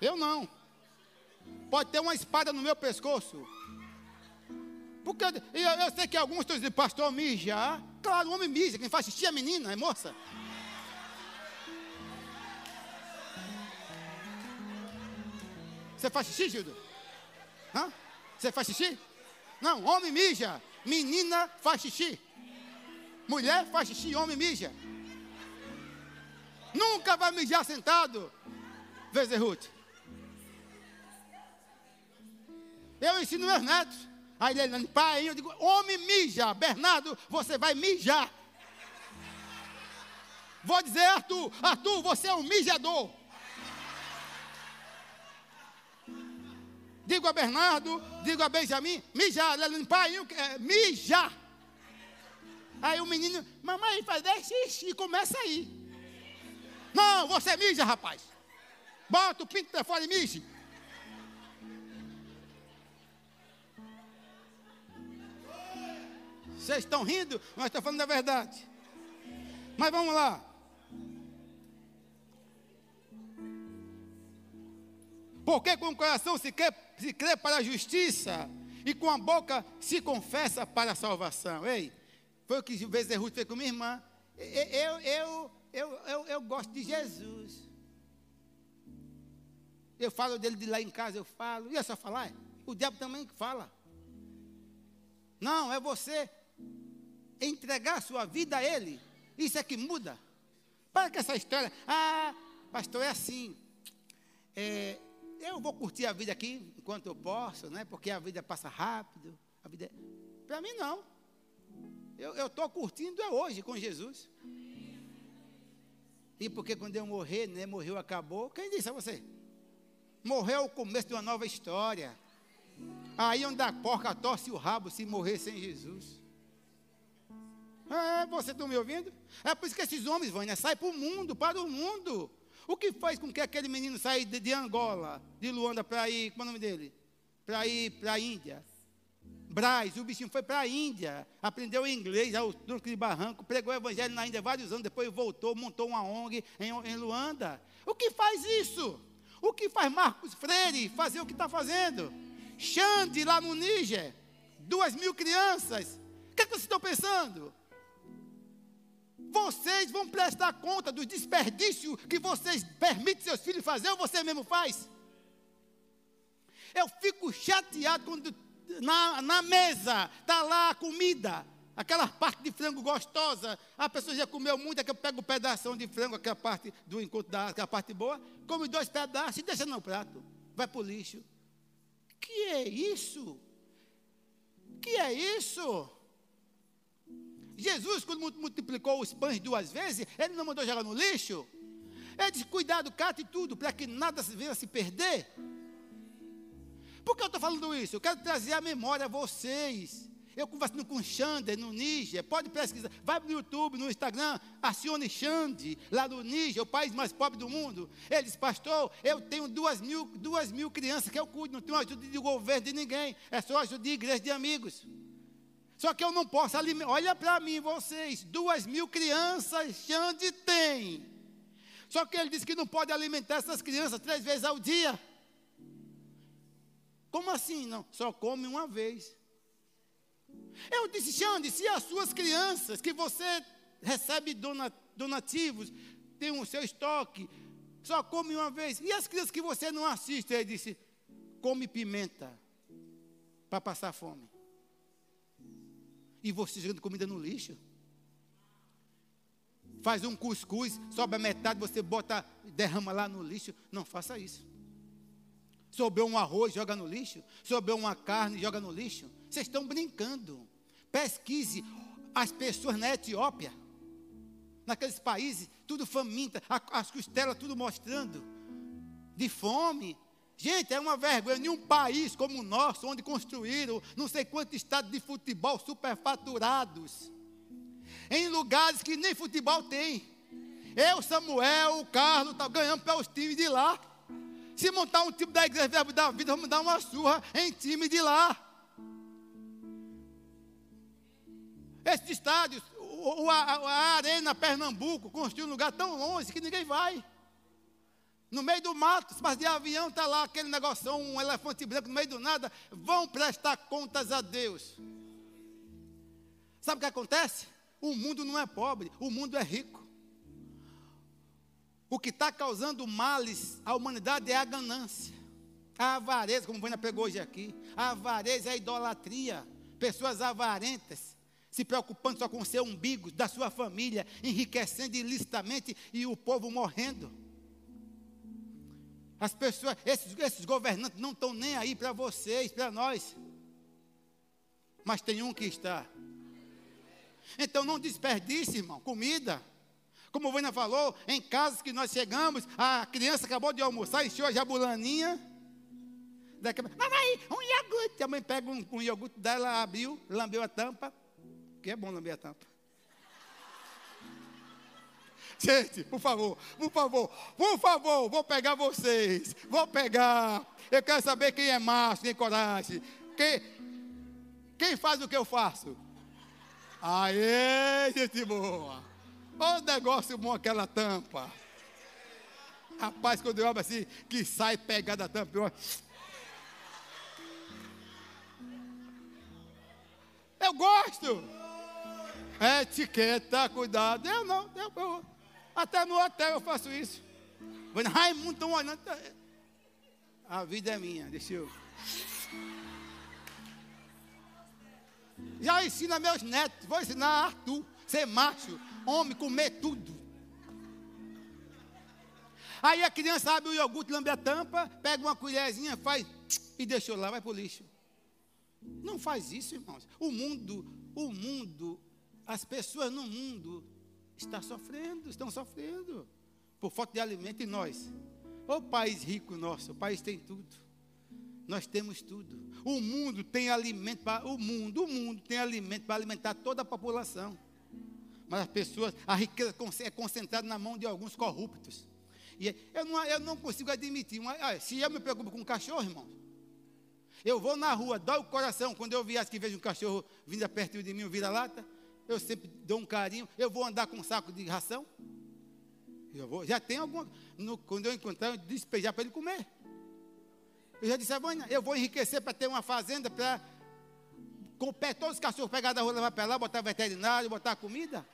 Eu não. Pode ter uma espada no meu pescoço. Porque eu, eu sei que alguns estão dizendo, pastor, mija. Claro, o homem mija. Quem faz xixi é menina, é moça. Você faz xixi, Gildo? Hã? Você faz xixi? Não, homem mija. Menina faz xixi. Mulher faz xixi, homem mija. Nunca vai mijar sentado. Vezerute. Eu ensino meus netos. Aí ele, pai, eu digo, homem mija. Bernardo, você vai mijar. Vou dizer, Arthur, Arthur, você é um mijador. Digo a Bernardo, digo a Benjamin, mijar. Eu, é, mijar. Aí o menino, mamãe, faz xixi, começa aí. Não, você mija, rapaz. Bota o pinto para fora e mije. Vocês estão rindo, mas estou falando a verdade. Mas vamos lá. Porque com o coração se crê, se crê para a justiça e com a boca se confessa para a salvação. Ei, foi o que Bezerro fez com minha irmã. Eu, eu, eu, eu, eu gosto de Jesus. Eu falo dele de lá em casa, eu falo. E é só falar? O diabo também fala. Não, é você entregar sua vida a Ele. Isso é que muda. Para que essa história. Ah, pastor, é assim. É, eu vou curtir a vida aqui enquanto eu posso, né? Porque a vida passa rápido. A vida. É, Para mim não. Eu estou curtindo é hoje com Jesus. E porque quando eu morrer, né, morreu, acabou. Quem disse a você? Morreu o começo de uma nova história. Aí onde a porca torce o rabo se morrer sem Jesus. É, você está me ouvindo? É por isso que esses homens vão, né? Sai para o mundo, para o mundo. O que faz com que aquele menino saia de, de Angola, de Luanda, para ir, como é o nome dele? Para ir para a Índia. Braz, o bichinho foi para a Índia, aprendeu inglês ao tronco de barranco, pregou o evangelho na Índia vários anos, depois voltou, montou uma ONG em, em Luanda. O que faz isso? O que faz Marcos Freire fazer o que está fazendo? Xande lá no Níger, duas mil crianças. O que, é que vocês estão pensando? Vocês vão prestar conta do desperdício que vocês permitem seus filhos fazer ou você mesmo faz? Eu fico chateado quando na, na mesa, está lá a comida, aquela parte de frango gostosa. A pessoa já comeu muito, é que eu pego um pedaço de frango, aquela parte do encontro da aquela parte boa, come dois pedaços e deixa no prato, vai para o lixo. Que é isso? Que é isso? Jesus, quando multiplicou os pães duas vezes, ele não mandou jogar no lixo. Ele disse: cuidado, cate tudo, para que nada venha se perder. Por que eu estou falando isso? Eu quero trazer a memória a vocês. Eu conversando com Xander no Níger, pode pesquisar, vai no YouTube, no Instagram, acione Xande, lá no Níger, o país mais pobre do mundo. Ele diz, pastor, eu tenho duas mil, duas mil crianças que eu cuido, não tenho ajuda de governo de ninguém, é só ajuda de igreja de amigos. Só que eu não posso alimentar, olha para mim vocês, duas mil crianças Xande tem. Só que ele disse que não pode alimentar essas crianças três vezes ao dia. Como assim? Não, só come uma vez. Eu disse, Xande, se as suas crianças, que você recebe donativos, tem o seu estoque, Só come uma vez. E as crianças que você não assiste? Ele disse: come pimenta para passar fome. E você jogando comida no lixo? Faz um cuscuz, sobra metade, você bota, derrama lá no lixo. Não faça isso. Sobrou um arroz, joga no lixo. Sobrou uma carne, joga no lixo. Vocês estão brincando. Pesquise as pessoas na Etiópia, naqueles países, tudo faminta, as costelas tudo mostrando, de fome. Gente, é uma vergonha. Em um país como o nosso, onde construíram não sei quantos estados de futebol superfaturados, em lugares que nem futebol tem. Eu, Samuel, o Carlos, tá ganhando para os times de lá. Se montar um time da igreja Verbo da Vida, vamos dar uma surra em time de lá. Esses estádios, o, a, a, Arena Pernambuco construiu um lugar tão longe que ninguém vai. No meio do mato, mas de avião está lá aquele negócio, um elefante branco no meio do nada. Vão prestar contas a Deus. Sabe o que acontece? O mundo não é pobre, o mundo é rico. O que está causando males à humanidade é a ganância, a avareza, como o Vânia pegou hoje aqui. A avareza é a idolatria. Pessoas avarentas, se preocupando só com o seu umbigo, da sua família, enriquecendo ilicitamente e o povo morrendo. As pessoas, esses, esses governantes não estão nem aí para vocês, para nós. Mas tem um que está. Então não desperdice, irmão, comida. Como o Vânia falou, em casas que nós chegamos, a criança acabou de almoçar, encheu a jabulaninha. Daqui a um iogurte. A mãe pega um, um iogurte dela, abriu, lambeu a tampa. Que é bom lamber a tampa. Gente, por favor, por favor, por favor, vou pegar vocês. Vou pegar. Eu quero saber quem é macho, quem é coragem. Quem, quem faz o que eu faço? Aê, gente boa. Olha o negócio bom aquela tampa. Rapaz, quando eu abro assim, que sai pegada a tampa, eu... eu gosto. Etiqueta, cuidado. Eu não, eu, eu, até no hotel eu faço isso. Raimundo, estão olhando. A vida é minha, deixa eu. Já ensina meus netos, vou ensinar Arthur, ser macho homem comer tudo. Aí a criança abre o iogurte, lambe a tampa, pega uma colherzinha, faz e deixou lá, vai para o lixo. Não faz isso, irmãos. O mundo, o mundo, as pessoas no mundo estão sofrendo, estão sofrendo por falta de alimento e nós. O país rico nosso, o país tem tudo. Nós temos tudo. O mundo tem alimento para o mundo, o mundo tem alimento para alimentar toda a população. Mas as pessoas, a riqueza é concentrada na mão de alguns corruptos. E eu não, eu não consigo admitir. Mas, se eu me preocupo com um cachorro, irmão, eu vou na rua, dói o coração. Quando eu viajo que vejo um cachorro vindo perto de mim, vira-lata, eu sempre dou um carinho. Eu vou andar com um saco de ração. Eu vou, já tem alguma. No, quando eu encontrar, eu despejar para ele comer. Eu já disse, Avânia, eu vou enriquecer para ter uma fazenda, para com pé, todos os cachorros pegar da rua, levar para lá, botar veterinário, botar comida.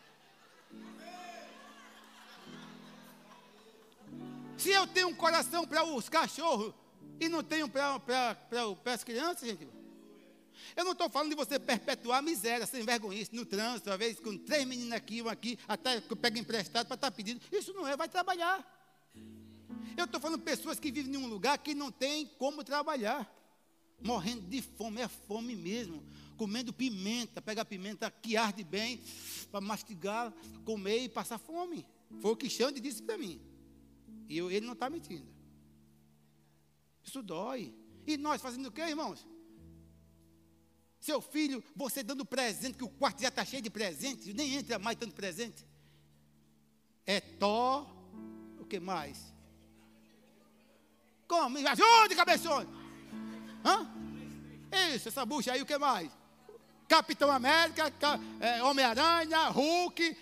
Se eu tenho um coração para os cachorros e não tenho para as crianças, gente. Eu não estou falando de você perpetuar a miséria, sem vergonha, no trânsito, às vezes com três meninas aqui, uma aqui, até que pega emprestado para estar tá pedindo. Isso não é, vai trabalhar. Eu estou falando de pessoas que vivem em um lugar que não tem como trabalhar. Morrendo de fome, é fome mesmo. Comendo pimenta, pega pimenta que arde bem, para mastigar, comer e passar fome. Foi o que Xande disse para mim. E eu, ele não está mentindo. Isso dói. E nós fazendo o quê, irmãos? Seu filho, você dando presente, que o quarto já está cheio de presentes, nem entra mais tanto presente. É tó, o que mais? Como? Me ajude, cabeçone! Hã? Isso, essa bucha aí, o que mais? Capitão América, é, Homem-Aranha, Hulk,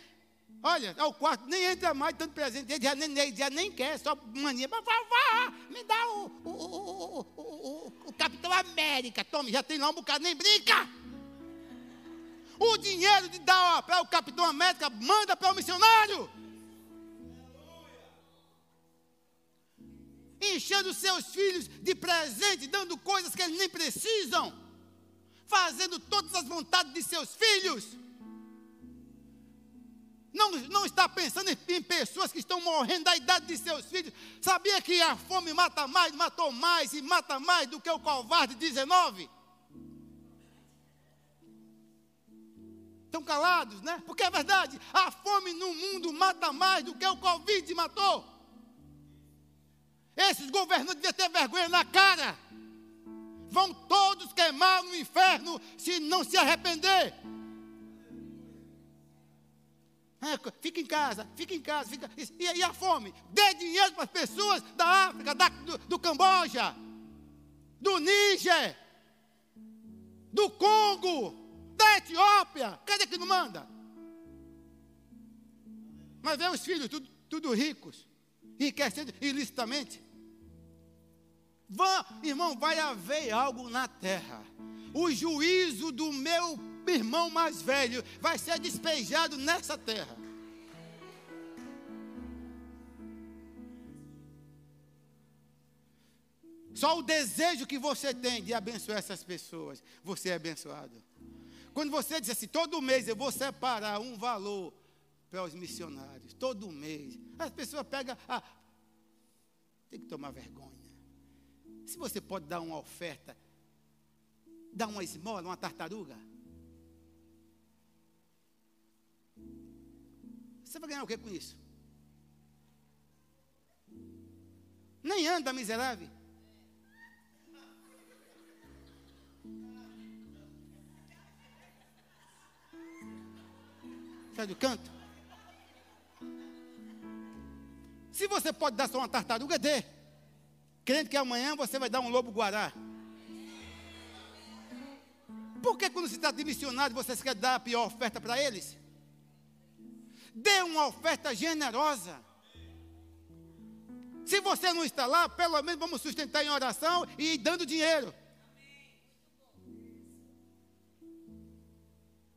Olha, é o quarto, nem entra mais tanto presente. Ele já nem, ele já nem quer, só mania. Mas vá, me dá o, o, o, o Capitão América. Tome, já tem lá um bocado, nem brinca. O dinheiro de dar para o Capitão América, manda para o missionário. enchendo seus filhos de presente, dando coisas que eles nem precisam, fazendo todas as vontades de seus filhos. Não, não está pensando em, pessoas que estão morrendo da idade de seus filhos. Sabia que a fome mata mais, matou mais e mata mais do que o covarde 19? Estão calados, né? Porque é verdade, a fome no mundo mata mais do que o Covid matou. Esses governantes deviam ter vergonha na cara. Vão todos queimar no inferno se não se arrepender. É, fica em casa, fica em casa. Fica, e, e, a fome? Dê dinheiro para as pessoas da África, da, do, do Camboja, do Níger, do Congo, da Etiópia. Cadê que não manda? Mas vê os filhos, tudo, tudo ricos, enriquecendo ilicitamente. Vá, irmão, vai haver algo na terra. O juízo do meu irmão mais velho vai ser despejado nessa terra. Só o desejo que você tem de abençoar essas pessoas, você é abençoado. Quando você diz assim, todo mês eu vou separar um valor para os missionários, todo mês, as pessoas pegam, ah, tem que tomar vergonha. Se você pode dar uma oferta, dar uma esmola, uma tartaruga, Você vai ganhar o que com isso? Nem anda, miserável. Sai do canto. Se você pode dar só uma tartaruga, dê. Crendo que amanhã você vai dar um lobo guará. Por que quando se trata de missionário, você quer dar a pior oferta para eles? Dê uma oferta generosa. Se você não está lá, pelo menos vamos sustentar em oração e dando dinheiro.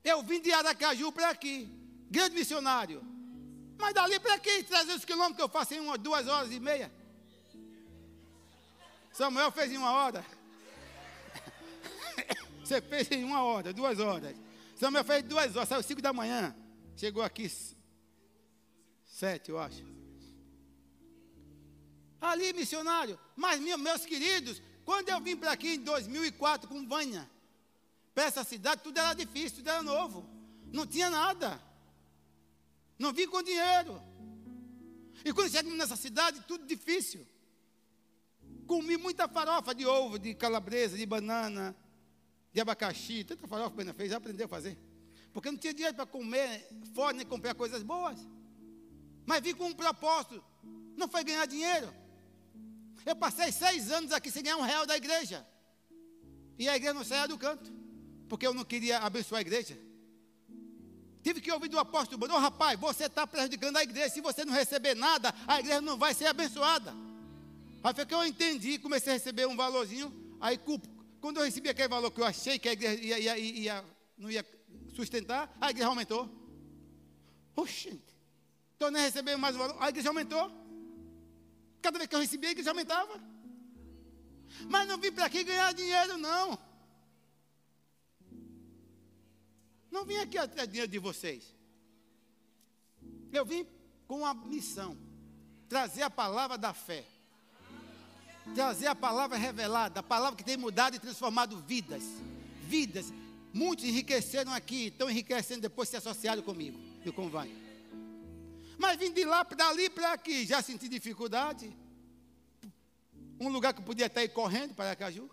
Eu vim de Aracaju para aqui, grande missionário. Mas dali para aqui, 300 quilômetros que eu faço em uma, duas horas e meia. Samuel fez em uma hora. Você fez em uma hora, duas horas. Samuel fez duas horas, saiu cinco da manhã. Chegou aqui Sete, eu acho. Ali, missionário. Mas, meus queridos, quando eu vim para aqui em 2004 com Vânia, para essa cidade, tudo era difícil, tudo era novo. Não tinha nada. Não vim com dinheiro. E quando chegamos nessa cidade, tudo difícil. Comi muita farofa de ovo, de calabresa, de banana, de abacaxi, tanta farofa que a fez, já aprendeu a fazer. Porque não tinha dinheiro para comer fora, nem comprar coisas boas. Mas vim com um propósito. Não foi ganhar dinheiro. Eu passei seis anos aqui sem ganhar um real da igreja. E a igreja não saía do canto. Porque eu não queria abençoar a igreja. Tive que ouvir do apóstolo Bruno, oh, rapaz, você está prejudicando a igreja. Se você não receber nada, a igreja não vai ser abençoada. Aí foi que eu entendi, comecei a receber um valorzinho. Aí, quando eu recebi aquele valor que eu achei que a igreja ia, ia, ia, não ia sustentar, a igreja aumentou. Oxente. Tornei a receber mais valor. A igreja aumentou. Cada vez que eu recebia, a igreja aumentava. Mas não vim para aqui ganhar dinheiro, não. Não vim aqui atrás dinheiro de vocês. Eu vim com uma missão: trazer a palavra da fé. Trazer a palavra revelada, a palavra que tem mudado e transformado vidas. Vidas. Muitos enriqueceram aqui, estão enriquecendo depois de se associaram comigo e Vânia. Mas vim de lá, dali para aqui, já senti dificuldade. Um lugar que eu podia estar ir correndo para Acaju.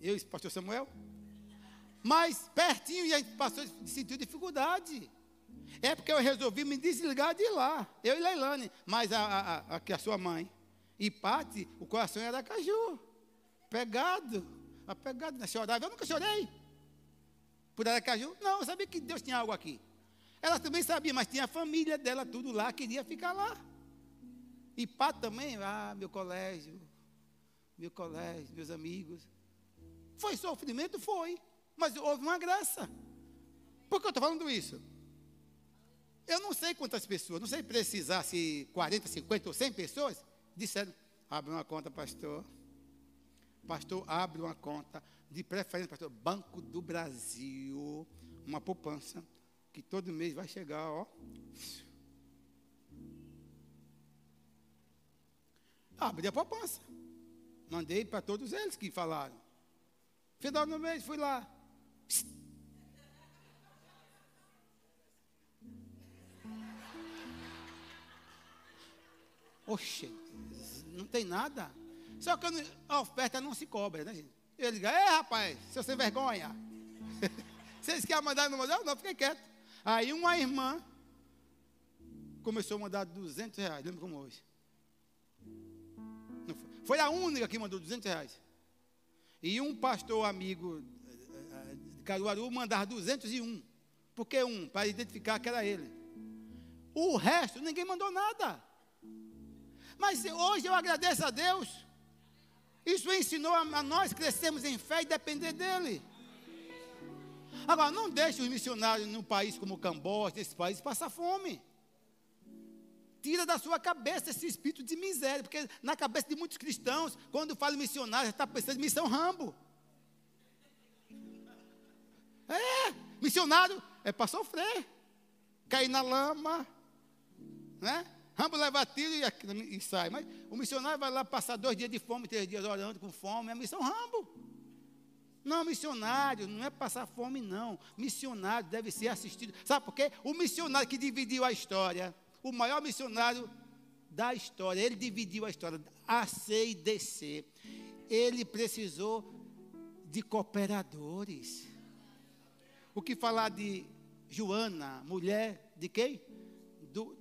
Eu e o pastor Samuel. Mas pertinho e a gente passou sentiu dificuldade. É porque eu resolvi me desligar de lá. Eu e Leilane. Mas a, a, a, a, sua mãe. E Pati, o coração era Acaju. Pegado. Apegado. Chorava. Eu nunca chorei. Por Aracaju? Não, eu sabia que Deus tinha algo aqui. Ela também sabia, mas tinha a família dela tudo lá, queria ficar lá. E pá também, ah, meu colégio, meu colégio, meus amigos. Foi sofrimento? Foi. Mas houve uma graça. Por que eu estou falando isso? Eu não sei quantas pessoas, não sei precisar se 40, 50 ou 100 pessoas disseram, Abre uma conta, pastor. Pastor, abre uma conta. De preferência, pastor, Banco do Brasil. Uma poupança. Que todo mês vai chegar, ó. Abri a poupança. Mandei para todos eles que falaram. Final do mês, fui lá. Oxe, não tem nada. Só que a oferta não se cobra, né, gente? Ele diz, é rapaz, seu sem vergonha. Vocês querem mandar no mandar? Não, fiquei quieto. Aí uma irmã começou a mandar 200 reais, lembra como hoje? Foi a única que mandou 200 reais. E um pastor amigo eh, eh, de Caruaru mandar 201. Por que um? Para identificar que era ele. O resto, ninguém mandou nada. Mas hoje eu agradeço a Deus. Isso ensinou a, a nós crescermos em fé e depender dele. Agora, não deixe os missionários num país como o Camboja, esse país, passar fome. Tira da sua cabeça esse espírito de miséria, porque na cabeça de muitos cristãos, quando fala missionário, está pensando em missão Rambo. É, missionário é para sofrer, cair na lama, né? Rambo leva tiro e, e, sai. Mas o missionário vai lá passar dois dias de fome, três dias orando com fome. É missão Rambo. Não, missionário não é passar fome, não. Missionário deve ser assistido. Sabe por quê? O missionário que dividiu a história o maior missionário da história. Ele dividiu a história A, C e DC. Ele precisou de cooperadores. O que falar de Joana, mulher de quem? Do,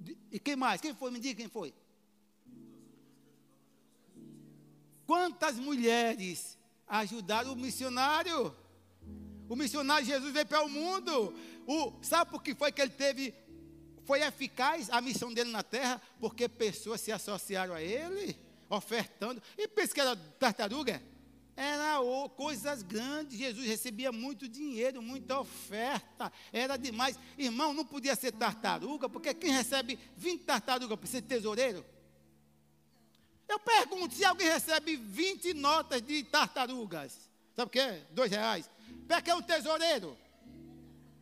de, e quem mais? Quem foi? Me diga quem foi. Quantas mulheres ajudaram o missionário? O missionário Jesus veio para o mundo. O, sabe por que foi que ele teve foi eficaz a missão dele na terra, porque pessoas se associaram a ele, ofertando. E pensa que era tartaruga? Era oh, coisas grandes. Jesus recebia muito dinheiro, muita oferta. Era demais. Irmão, não podia ser tartaruga, porque quem recebe 20 tartarugas precisa ser tesoureiro. Eu pergunto, se alguém recebe 20 notas de tartarugas, sabe o que é? Dois reais. É um tesoureiro?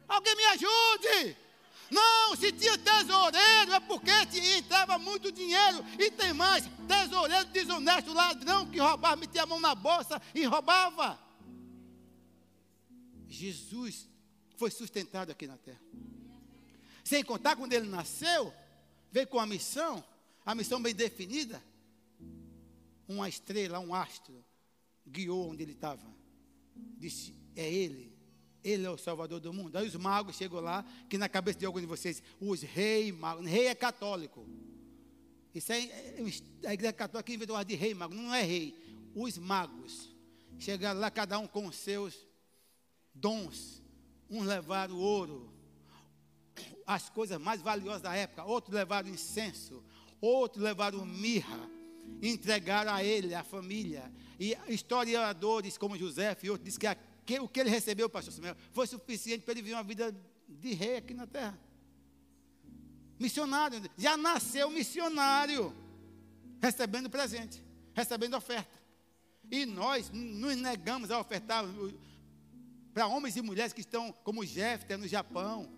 Alguém me ajude! Não, se tinha tesoureiro é porque entrava muito dinheiro. E tem mais: tesoureiro desonesto, ladrão que roubava, metia a mão na bolsa e roubava. Jesus foi sustentado aqui na terra. Sem contar quando ele nasceu, veio com a missão, a missão bem definida. Uma estrela, um astro, guiou onde ele estava. Disse: É ele ele é o Salvador do mundo. Aí os magos chegam lá, que na cabeça de alguns de vocês, os reis magos, rei é católico. Isso aí, a igreja católica inventou de rei mago, não é rei. Os magos chegaram lá, cada um com os seus dons. Uns levaram ouro, as coisas mais valiosas da época, outros levaram incenso, outros levaram mirra, entregaram a ele, a família. E historiadores como José e outros dizem que a que, o que ele recebeu, pastor Samuel, foi suficiente para ele viver uma vida de rei aqui na terra. Missionário, já nasceu missionário, recebendo presente, recebendo oferta. E nós nos negamos a ofertar para homens e mulheres que estão, como Jefter no Japão,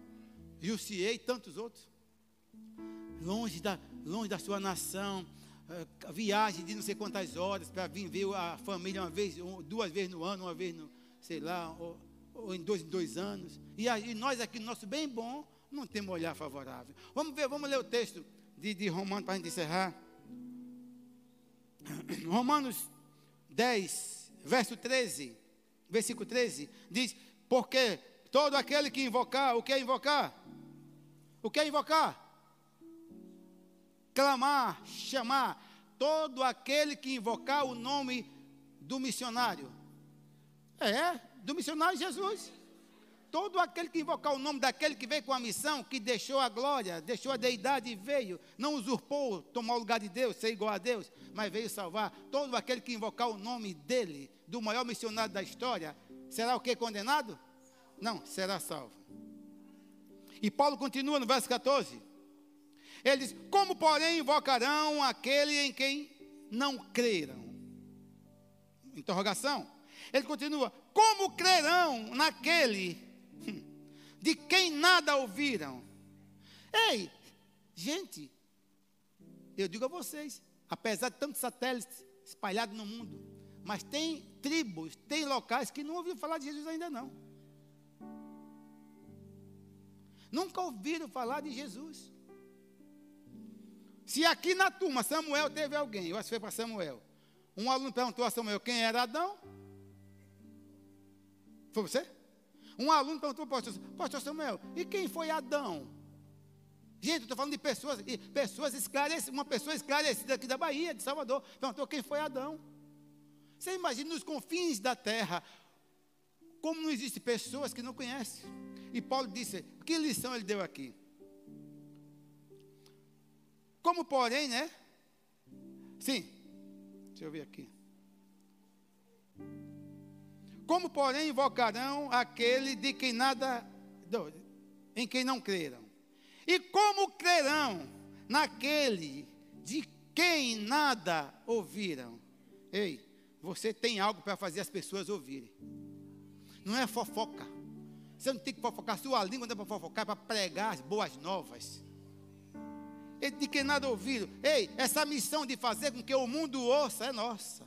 Jussier e tantos outros. Longe da, longe da sua nação, eh, viagem de não sei quantas horas para vir ver a família uma vez, duas vezes no ano, uma vez no, sei lá, ou, ou em dois, dois anos. E, aí, nós aqui, no nosso bem bom, não temos olhar favorável. Vamos ver, vamos ler o texto de, de Romanos para a gente encerrar. Romanos 10, verso 13, versículo 13, diz: Porque todo aquele que invocar, o que é invocar? O que é invocar? Clamar, chamar. Todo aquele que invocar o nome do missionário é, do missionário Jesus. Todo aquele que invocar o nome daquele que veio com a missão, que deixou a glória, deixou a deidade e veio, não usurpou tomar o lugar de Deus, ser igual a Deus, mas veio salvar. Todo aquele que invocar o nome dele, do maior missionário da história, será o que? Condenado? Não, será salvo. E Paulo continua no verso 14. Ele diz: Como, porém, invocarão aquele em quem não creram? Interrogação. Ele continua: Como crerão naquele de quem nada ouviram? Ei, gente, eu digo a vocês, apesar de tantos satélites espalhados no mundo, mas tem tribos, tem locais que não ouviram falar de Jesus ainda não. Nunca ouviram falar de Jesus. Se aqui na turma Samuel teve alguém, eu acho que foi para Samuel. Um aluno perguntou a Samuel quem era Adão. Foi você? Um aluno perguntou para o pastor, Samuel, e quem foi Adão? Gente, eu estou falando de pessoas, pessoas esclarecidas, uma pessoa esclarecida aqui da Bahia, de Salvador, perguntou quem foi Adão. Você imagina nos confins da terra, como não existem pessoas que não conhecem. E Paulo disse, que lição ele deu aqui? Como porém, né? Sim, deixa eu ver aqui. Como porém invocarão aquele de quem nada, em quem não creram? E como crerão naquele de quem nada ouviram? Ei, você tem algo para fazer as pessoas ouvirem. Não é fofoca. Você não tem que fofocar. Sua língua não é para fofocar, é para pregar as boas novas. De quem nada ouviram. Ei, essa missão de fazer com que o mundo ouça é nossa.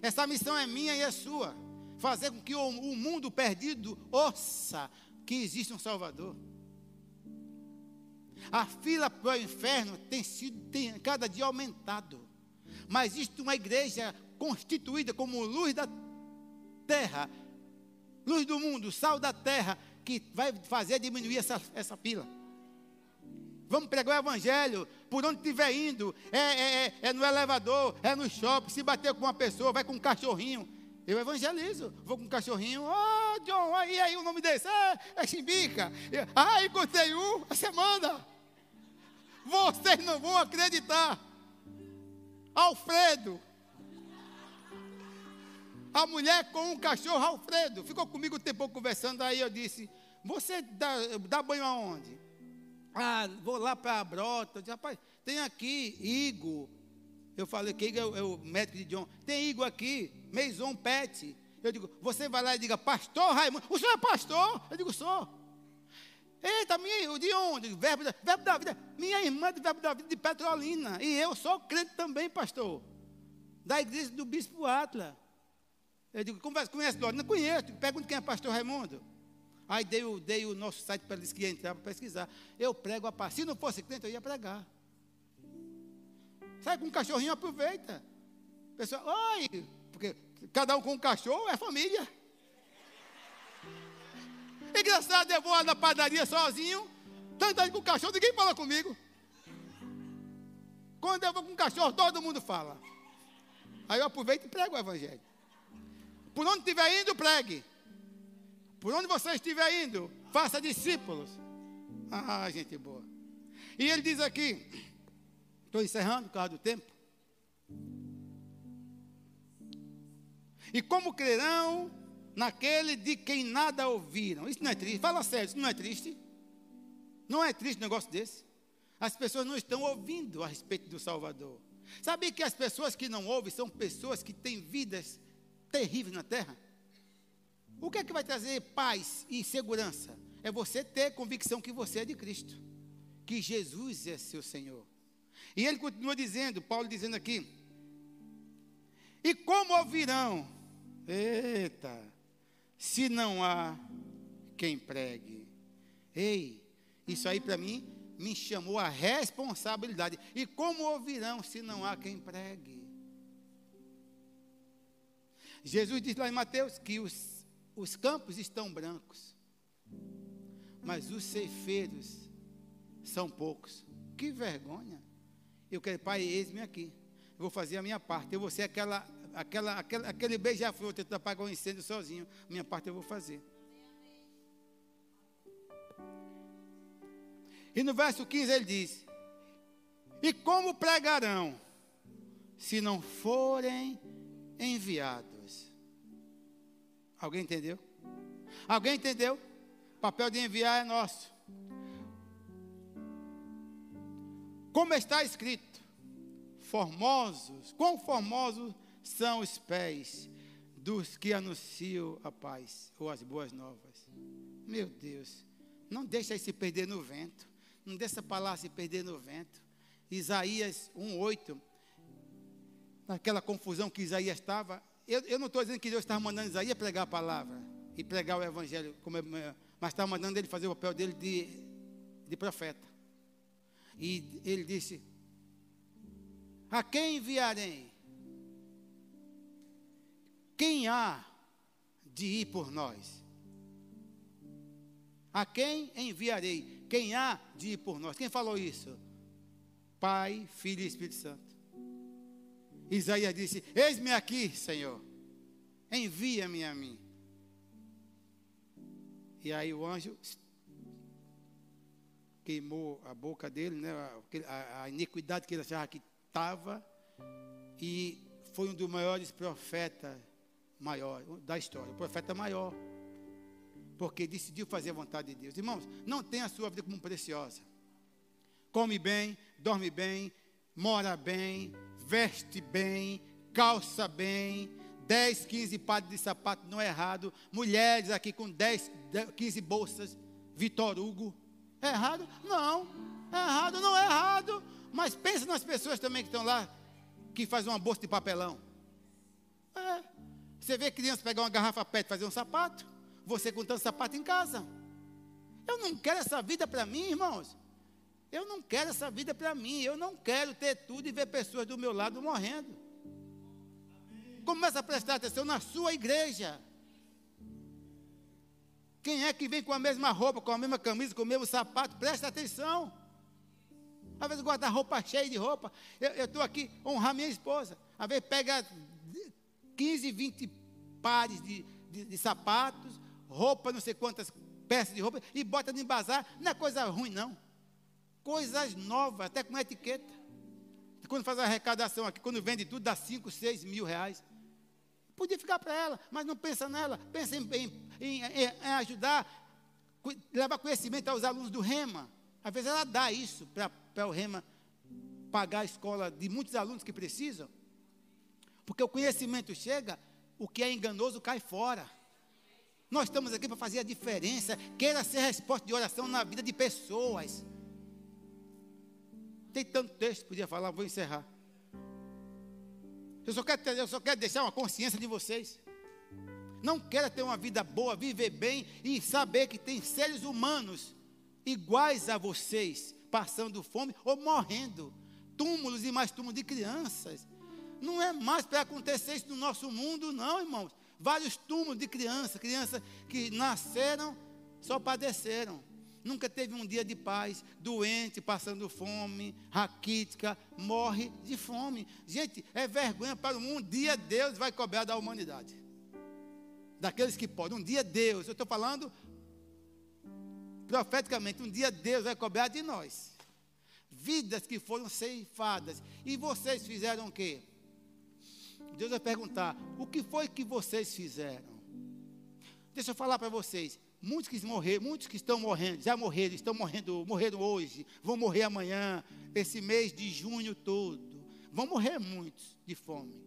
Essa missão é minha e é sua. Fazer com que o, o mundo perdido ouça que existe um Salvador. A fila para o inferno tem sido tem cada dia aumentado. Mas existe uma igreja constituída como luz da terra, luz do mundo, sal da terra, que vai fazer diminuir essa, essa fila. Vamos pregar o evangelho por onde estiver indo. É, é, é, é, no elevador, é no shopping. Se bater com uma pessoa, vai com um cachorrinho. Eu evangelizo. Vou com um cachorrinho. Ah, oh, John, aí, aí o nome desse? É, é Chimbica. Ah, encontrei um a semana. Vocês não vão acreditar. Alfredo. A mulher com um cachorro, Alfredo. Ficou comigo um tempo conversando. Aí eu disse: Você dá, dá banho aonde? Ah, vou lá para a brota. Disse, Rapaz, tem aqui Igor. Eu falei que Igor é o, é o médico de John. Tem Igor aqui, Maison Pet. Eu digo, você vai lá e diga, pastor Raimundo, o senhor é pastor? Eu digo, sou. Eita, minha, de onde? Verbo, verbo da vida. Minha irmã de verbo da vida de Petrolina. E eu sou crente também, pastor. Da igreja do Bispo Atla. Eu digo, conversa, conhece? Não conheço. Pergunta quem é pastor Raimundo. Aí dei, dei o nosso site para eles que entrar para pesquisar. Eu prego a paz. Se não fosse crente, eu ia pregar. Sai com um cachorrinho, aproveita. Pessoal, oi, porque cada um com um cachorro é família. Engraçado, eu vou na padaria sozinho, tanto com o cachorro, ninguém fala comigo. Quando eu vou com o cachorro, todo mundo fala. Aí eu aproveito e prego o evangelho. Por onde estiver indo, pregue. Por onde você estiver indo, faça discípulos. Ah, gente boa. E ele diz aqui, estou encerrando por causa do tempo. E como crerão naquele de quem nada ouviram. Isso não é triste. Fala sério, isso não é triste. Não é triste um negócio desse. As pessoas não estão ouvindo a respeito do Salvador. Sabe que as pessoas que não ouvem são pessoas que têm vidas terríveis na terra? O que é que vai trazer paz e segurança? É você ter convicção que você é de Cristo, que Jesus é seu Senhor. E ele continua dizendo, Paulo dizendo aqui: E como ouvirão? Eita, se não há quem pregue. Ei, isso aí para mim me chamou a responsabilidade. E como ouvirão se não há quem pregue? Jesus diz lá em Mateus que os, os campos estão brancos, mas os ceifeiros são poucos. Que vergonha! Eu quero, Pai, eis-me aqui. Eu vou fazer a minha parte. Eu vou ser aquela aquela, aquela, aquele beija-flor tentando apagar o um incêndio sozinho. Minha parte eu vou fazer. E no verso 15 ele diz: E como pregarão, se não forem enviados? Alguém entendeu? Alguém entendeu? O papel de enviar é nosso. Como está escrito: Formosos, quão formosos são os pés dos que anunciam a paz ou as boas novas. Meu Deus, não deixa se perder no vento. Não deixa a palavra se perder no vento. Isaías 1,8, naquela confusão que Isaías estava. Eu, eu não estou dizendo que Deus estava mandando Isaías pregar a palavra e pregar o evangelho, é, mas estava mandando ele fazer o papel dele de, de profeta. E ele disse: A quem enviarei? Quem há de ir por nós? A quem enviarei? Quem há de ir por nós? Quem falou isso? Pai, Filho e Espírito Santo. Isaías disse: Eis-me aqui, Senhor, envia-me a mim. E aí o anjo queimou a boca dele, né, a, a iniquidade que ele achava que estava, e foi um dos maiores profetas maior da história, o profeta maior, porque decidiu fazer a vontade de Deus. Irmãos, não tenha a sua vida como preciosa. Come bem, dorme bem, mora bem, veste bem, calça bem, 10, 15 pares de sapato não é errado. Mulheres aqui com 10, 15 bolsas, Vitor Hugo. É errado? Não. É errado, não é errado. Mas pensa nas pessoas também que estão lá, que fazem uma bolsa de papelão. É. Você vê criança pegar uma garrafa PET e fazer um sapato, você com tanto sapato em casa. Eu não quero essa vida para mim, irmãos. Eu não quero essa vida para mim. Eu não quero ter tudo e ver pessoas do meu lado morrendo. Começa a prestar atenção na sua igreja. Quem é que vem com a mesma roupa, com a mesma camisa, com o mesmo sapato? Presta atenção. Às vezes guarda roupa cheia de roupa. Eu estou aqui honrar minha esposa. Às vezes pega 15, 20 pares de, de, de sapatos, roupa, não sei quantas peças de roupa, e bota no bazar. Não é coisa ruim, não. Coisas novas, até com etiqueta. Quando faz a arrecadação aqui, quando vende tudo, dá 5, 6 mil reais. Podia ficar para ela, mas não pensa nela. Pensa em, em, em, em ajudar, levar conhecimento aos alunos do REMA. Às vezes ela dá isso para o REMA pagar a escola de muitos alunos que precisam. Porque o conhecimento chega, o que é enganoso cai fora. Nós estamos aqui para fazer a diferença. Queira ser resposta de oração na vida de pessoas. Tem tanto texto, podia falar, vou encerrar. Eu só quero, eu só quero deixar uma consciência de vocês. Não quero ter uma vida boa, viver bem e saber que tem seres humanos iguais a vocês, passando fome ou morrendo. Túmulos e mais túmulos de crianças. Não é mais para acontecer isso no nosso mundo, não, irmãos. Vários túmulos de crianças, crianças que nasceram, só padeceram. Nunca teve um dia de paz, doente, passando fome, raquítica, morre de fome. Gente, é vergonha para o mundo. Um dia Deus vai cobrar da humanidade. Daqueles que podem. Um dia Deus, eu estou falando profeticamente, um dia Deus vai cobrar de nós. Vidas que foram ceifadas. E vocês fizeram o quê? Deus vai perguntar: o que foi que vocês fizeram? Deixa eu falar para vocês. Muitos que morreram, muitos que estão morrendo, já morreram, estão morrendo, morreram hoje, vão morrer amanhã, esse mês de junho todo. Vão morrer muitos de fome.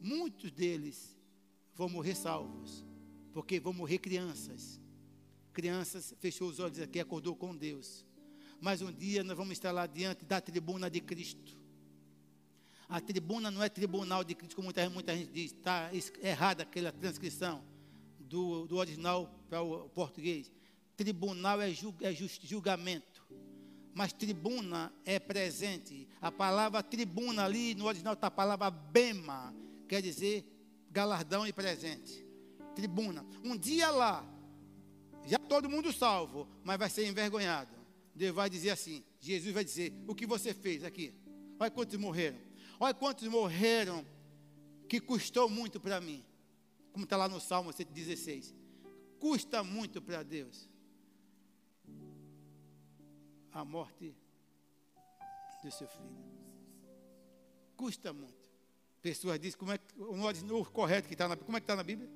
Muitos deles vão morrer salvos, porque vão morrer crianças. Crianças fechou os olhos aqui, acordou com Deus. Mas um dia nós vamos estar lá diante da tribuna de Cristo. A tribuna não é tribunal de Cristo, como muita, muita gente diz, está errada aquela transcrição do, do original para o português. Tribunal é, julg, é just, julgamento, mas tribuna é presente. A palavra tribuna ali no original está a palavra bema, quer dizer galardão e presente. Tribuna. Um dia lá, já todo mundo salvo, mas vai ser envergonhado. Deus vai dizer assim: Jesus vai dizer: O que você fez aqui? Olha quantos morreram. Olha quantos morreram que custou muito para mim como está lá no Salmo 116. Custa muito para Deus a morte do seu filho. Custa muito. Pessoas dizem como é que o correto que está na como é que está na Bíblia?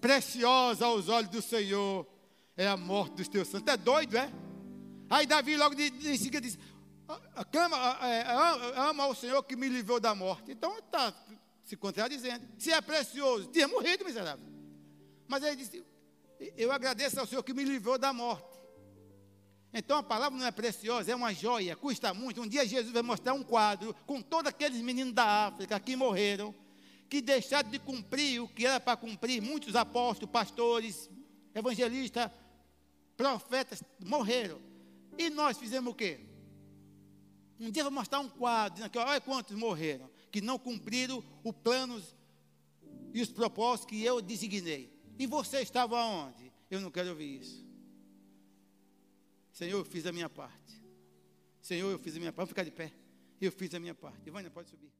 Preciosa aos olhos do Senhor é a morte dos teus santos. É doido, é? Aí Davi logo de, em seguida disse: Clama, é, ama ao Senhor que me livrou da morte. Então está se contradizendo. Se é precioso, tinha morrido, miserável. Mas ele disse: Eu agradeço ao Senhor que me livrou da morte. Então a palavra não é preciosa, é uma joia, custa muito. Um dia Jesus vai mostrar um quadro com todos aqueles meninos da África que morreram, que deixaram de cumprir o que era para cumprir. Muitos apóstolos, pastores, evangelistas, profetas morreram. E nós fizemos o quê? Um dia vai mostrar um quadro, dizendo olha quantos morreram, que não cumpriram os planos e os propósitos que eu designei. E você estava onde? Eu não quero ouvir isso. Senhor, eu fiz a minha parte. Senhor, eu fiz a minha parte. Vamos ficar de pé. Eu fiz a minha parte. Ivânia, pode subir.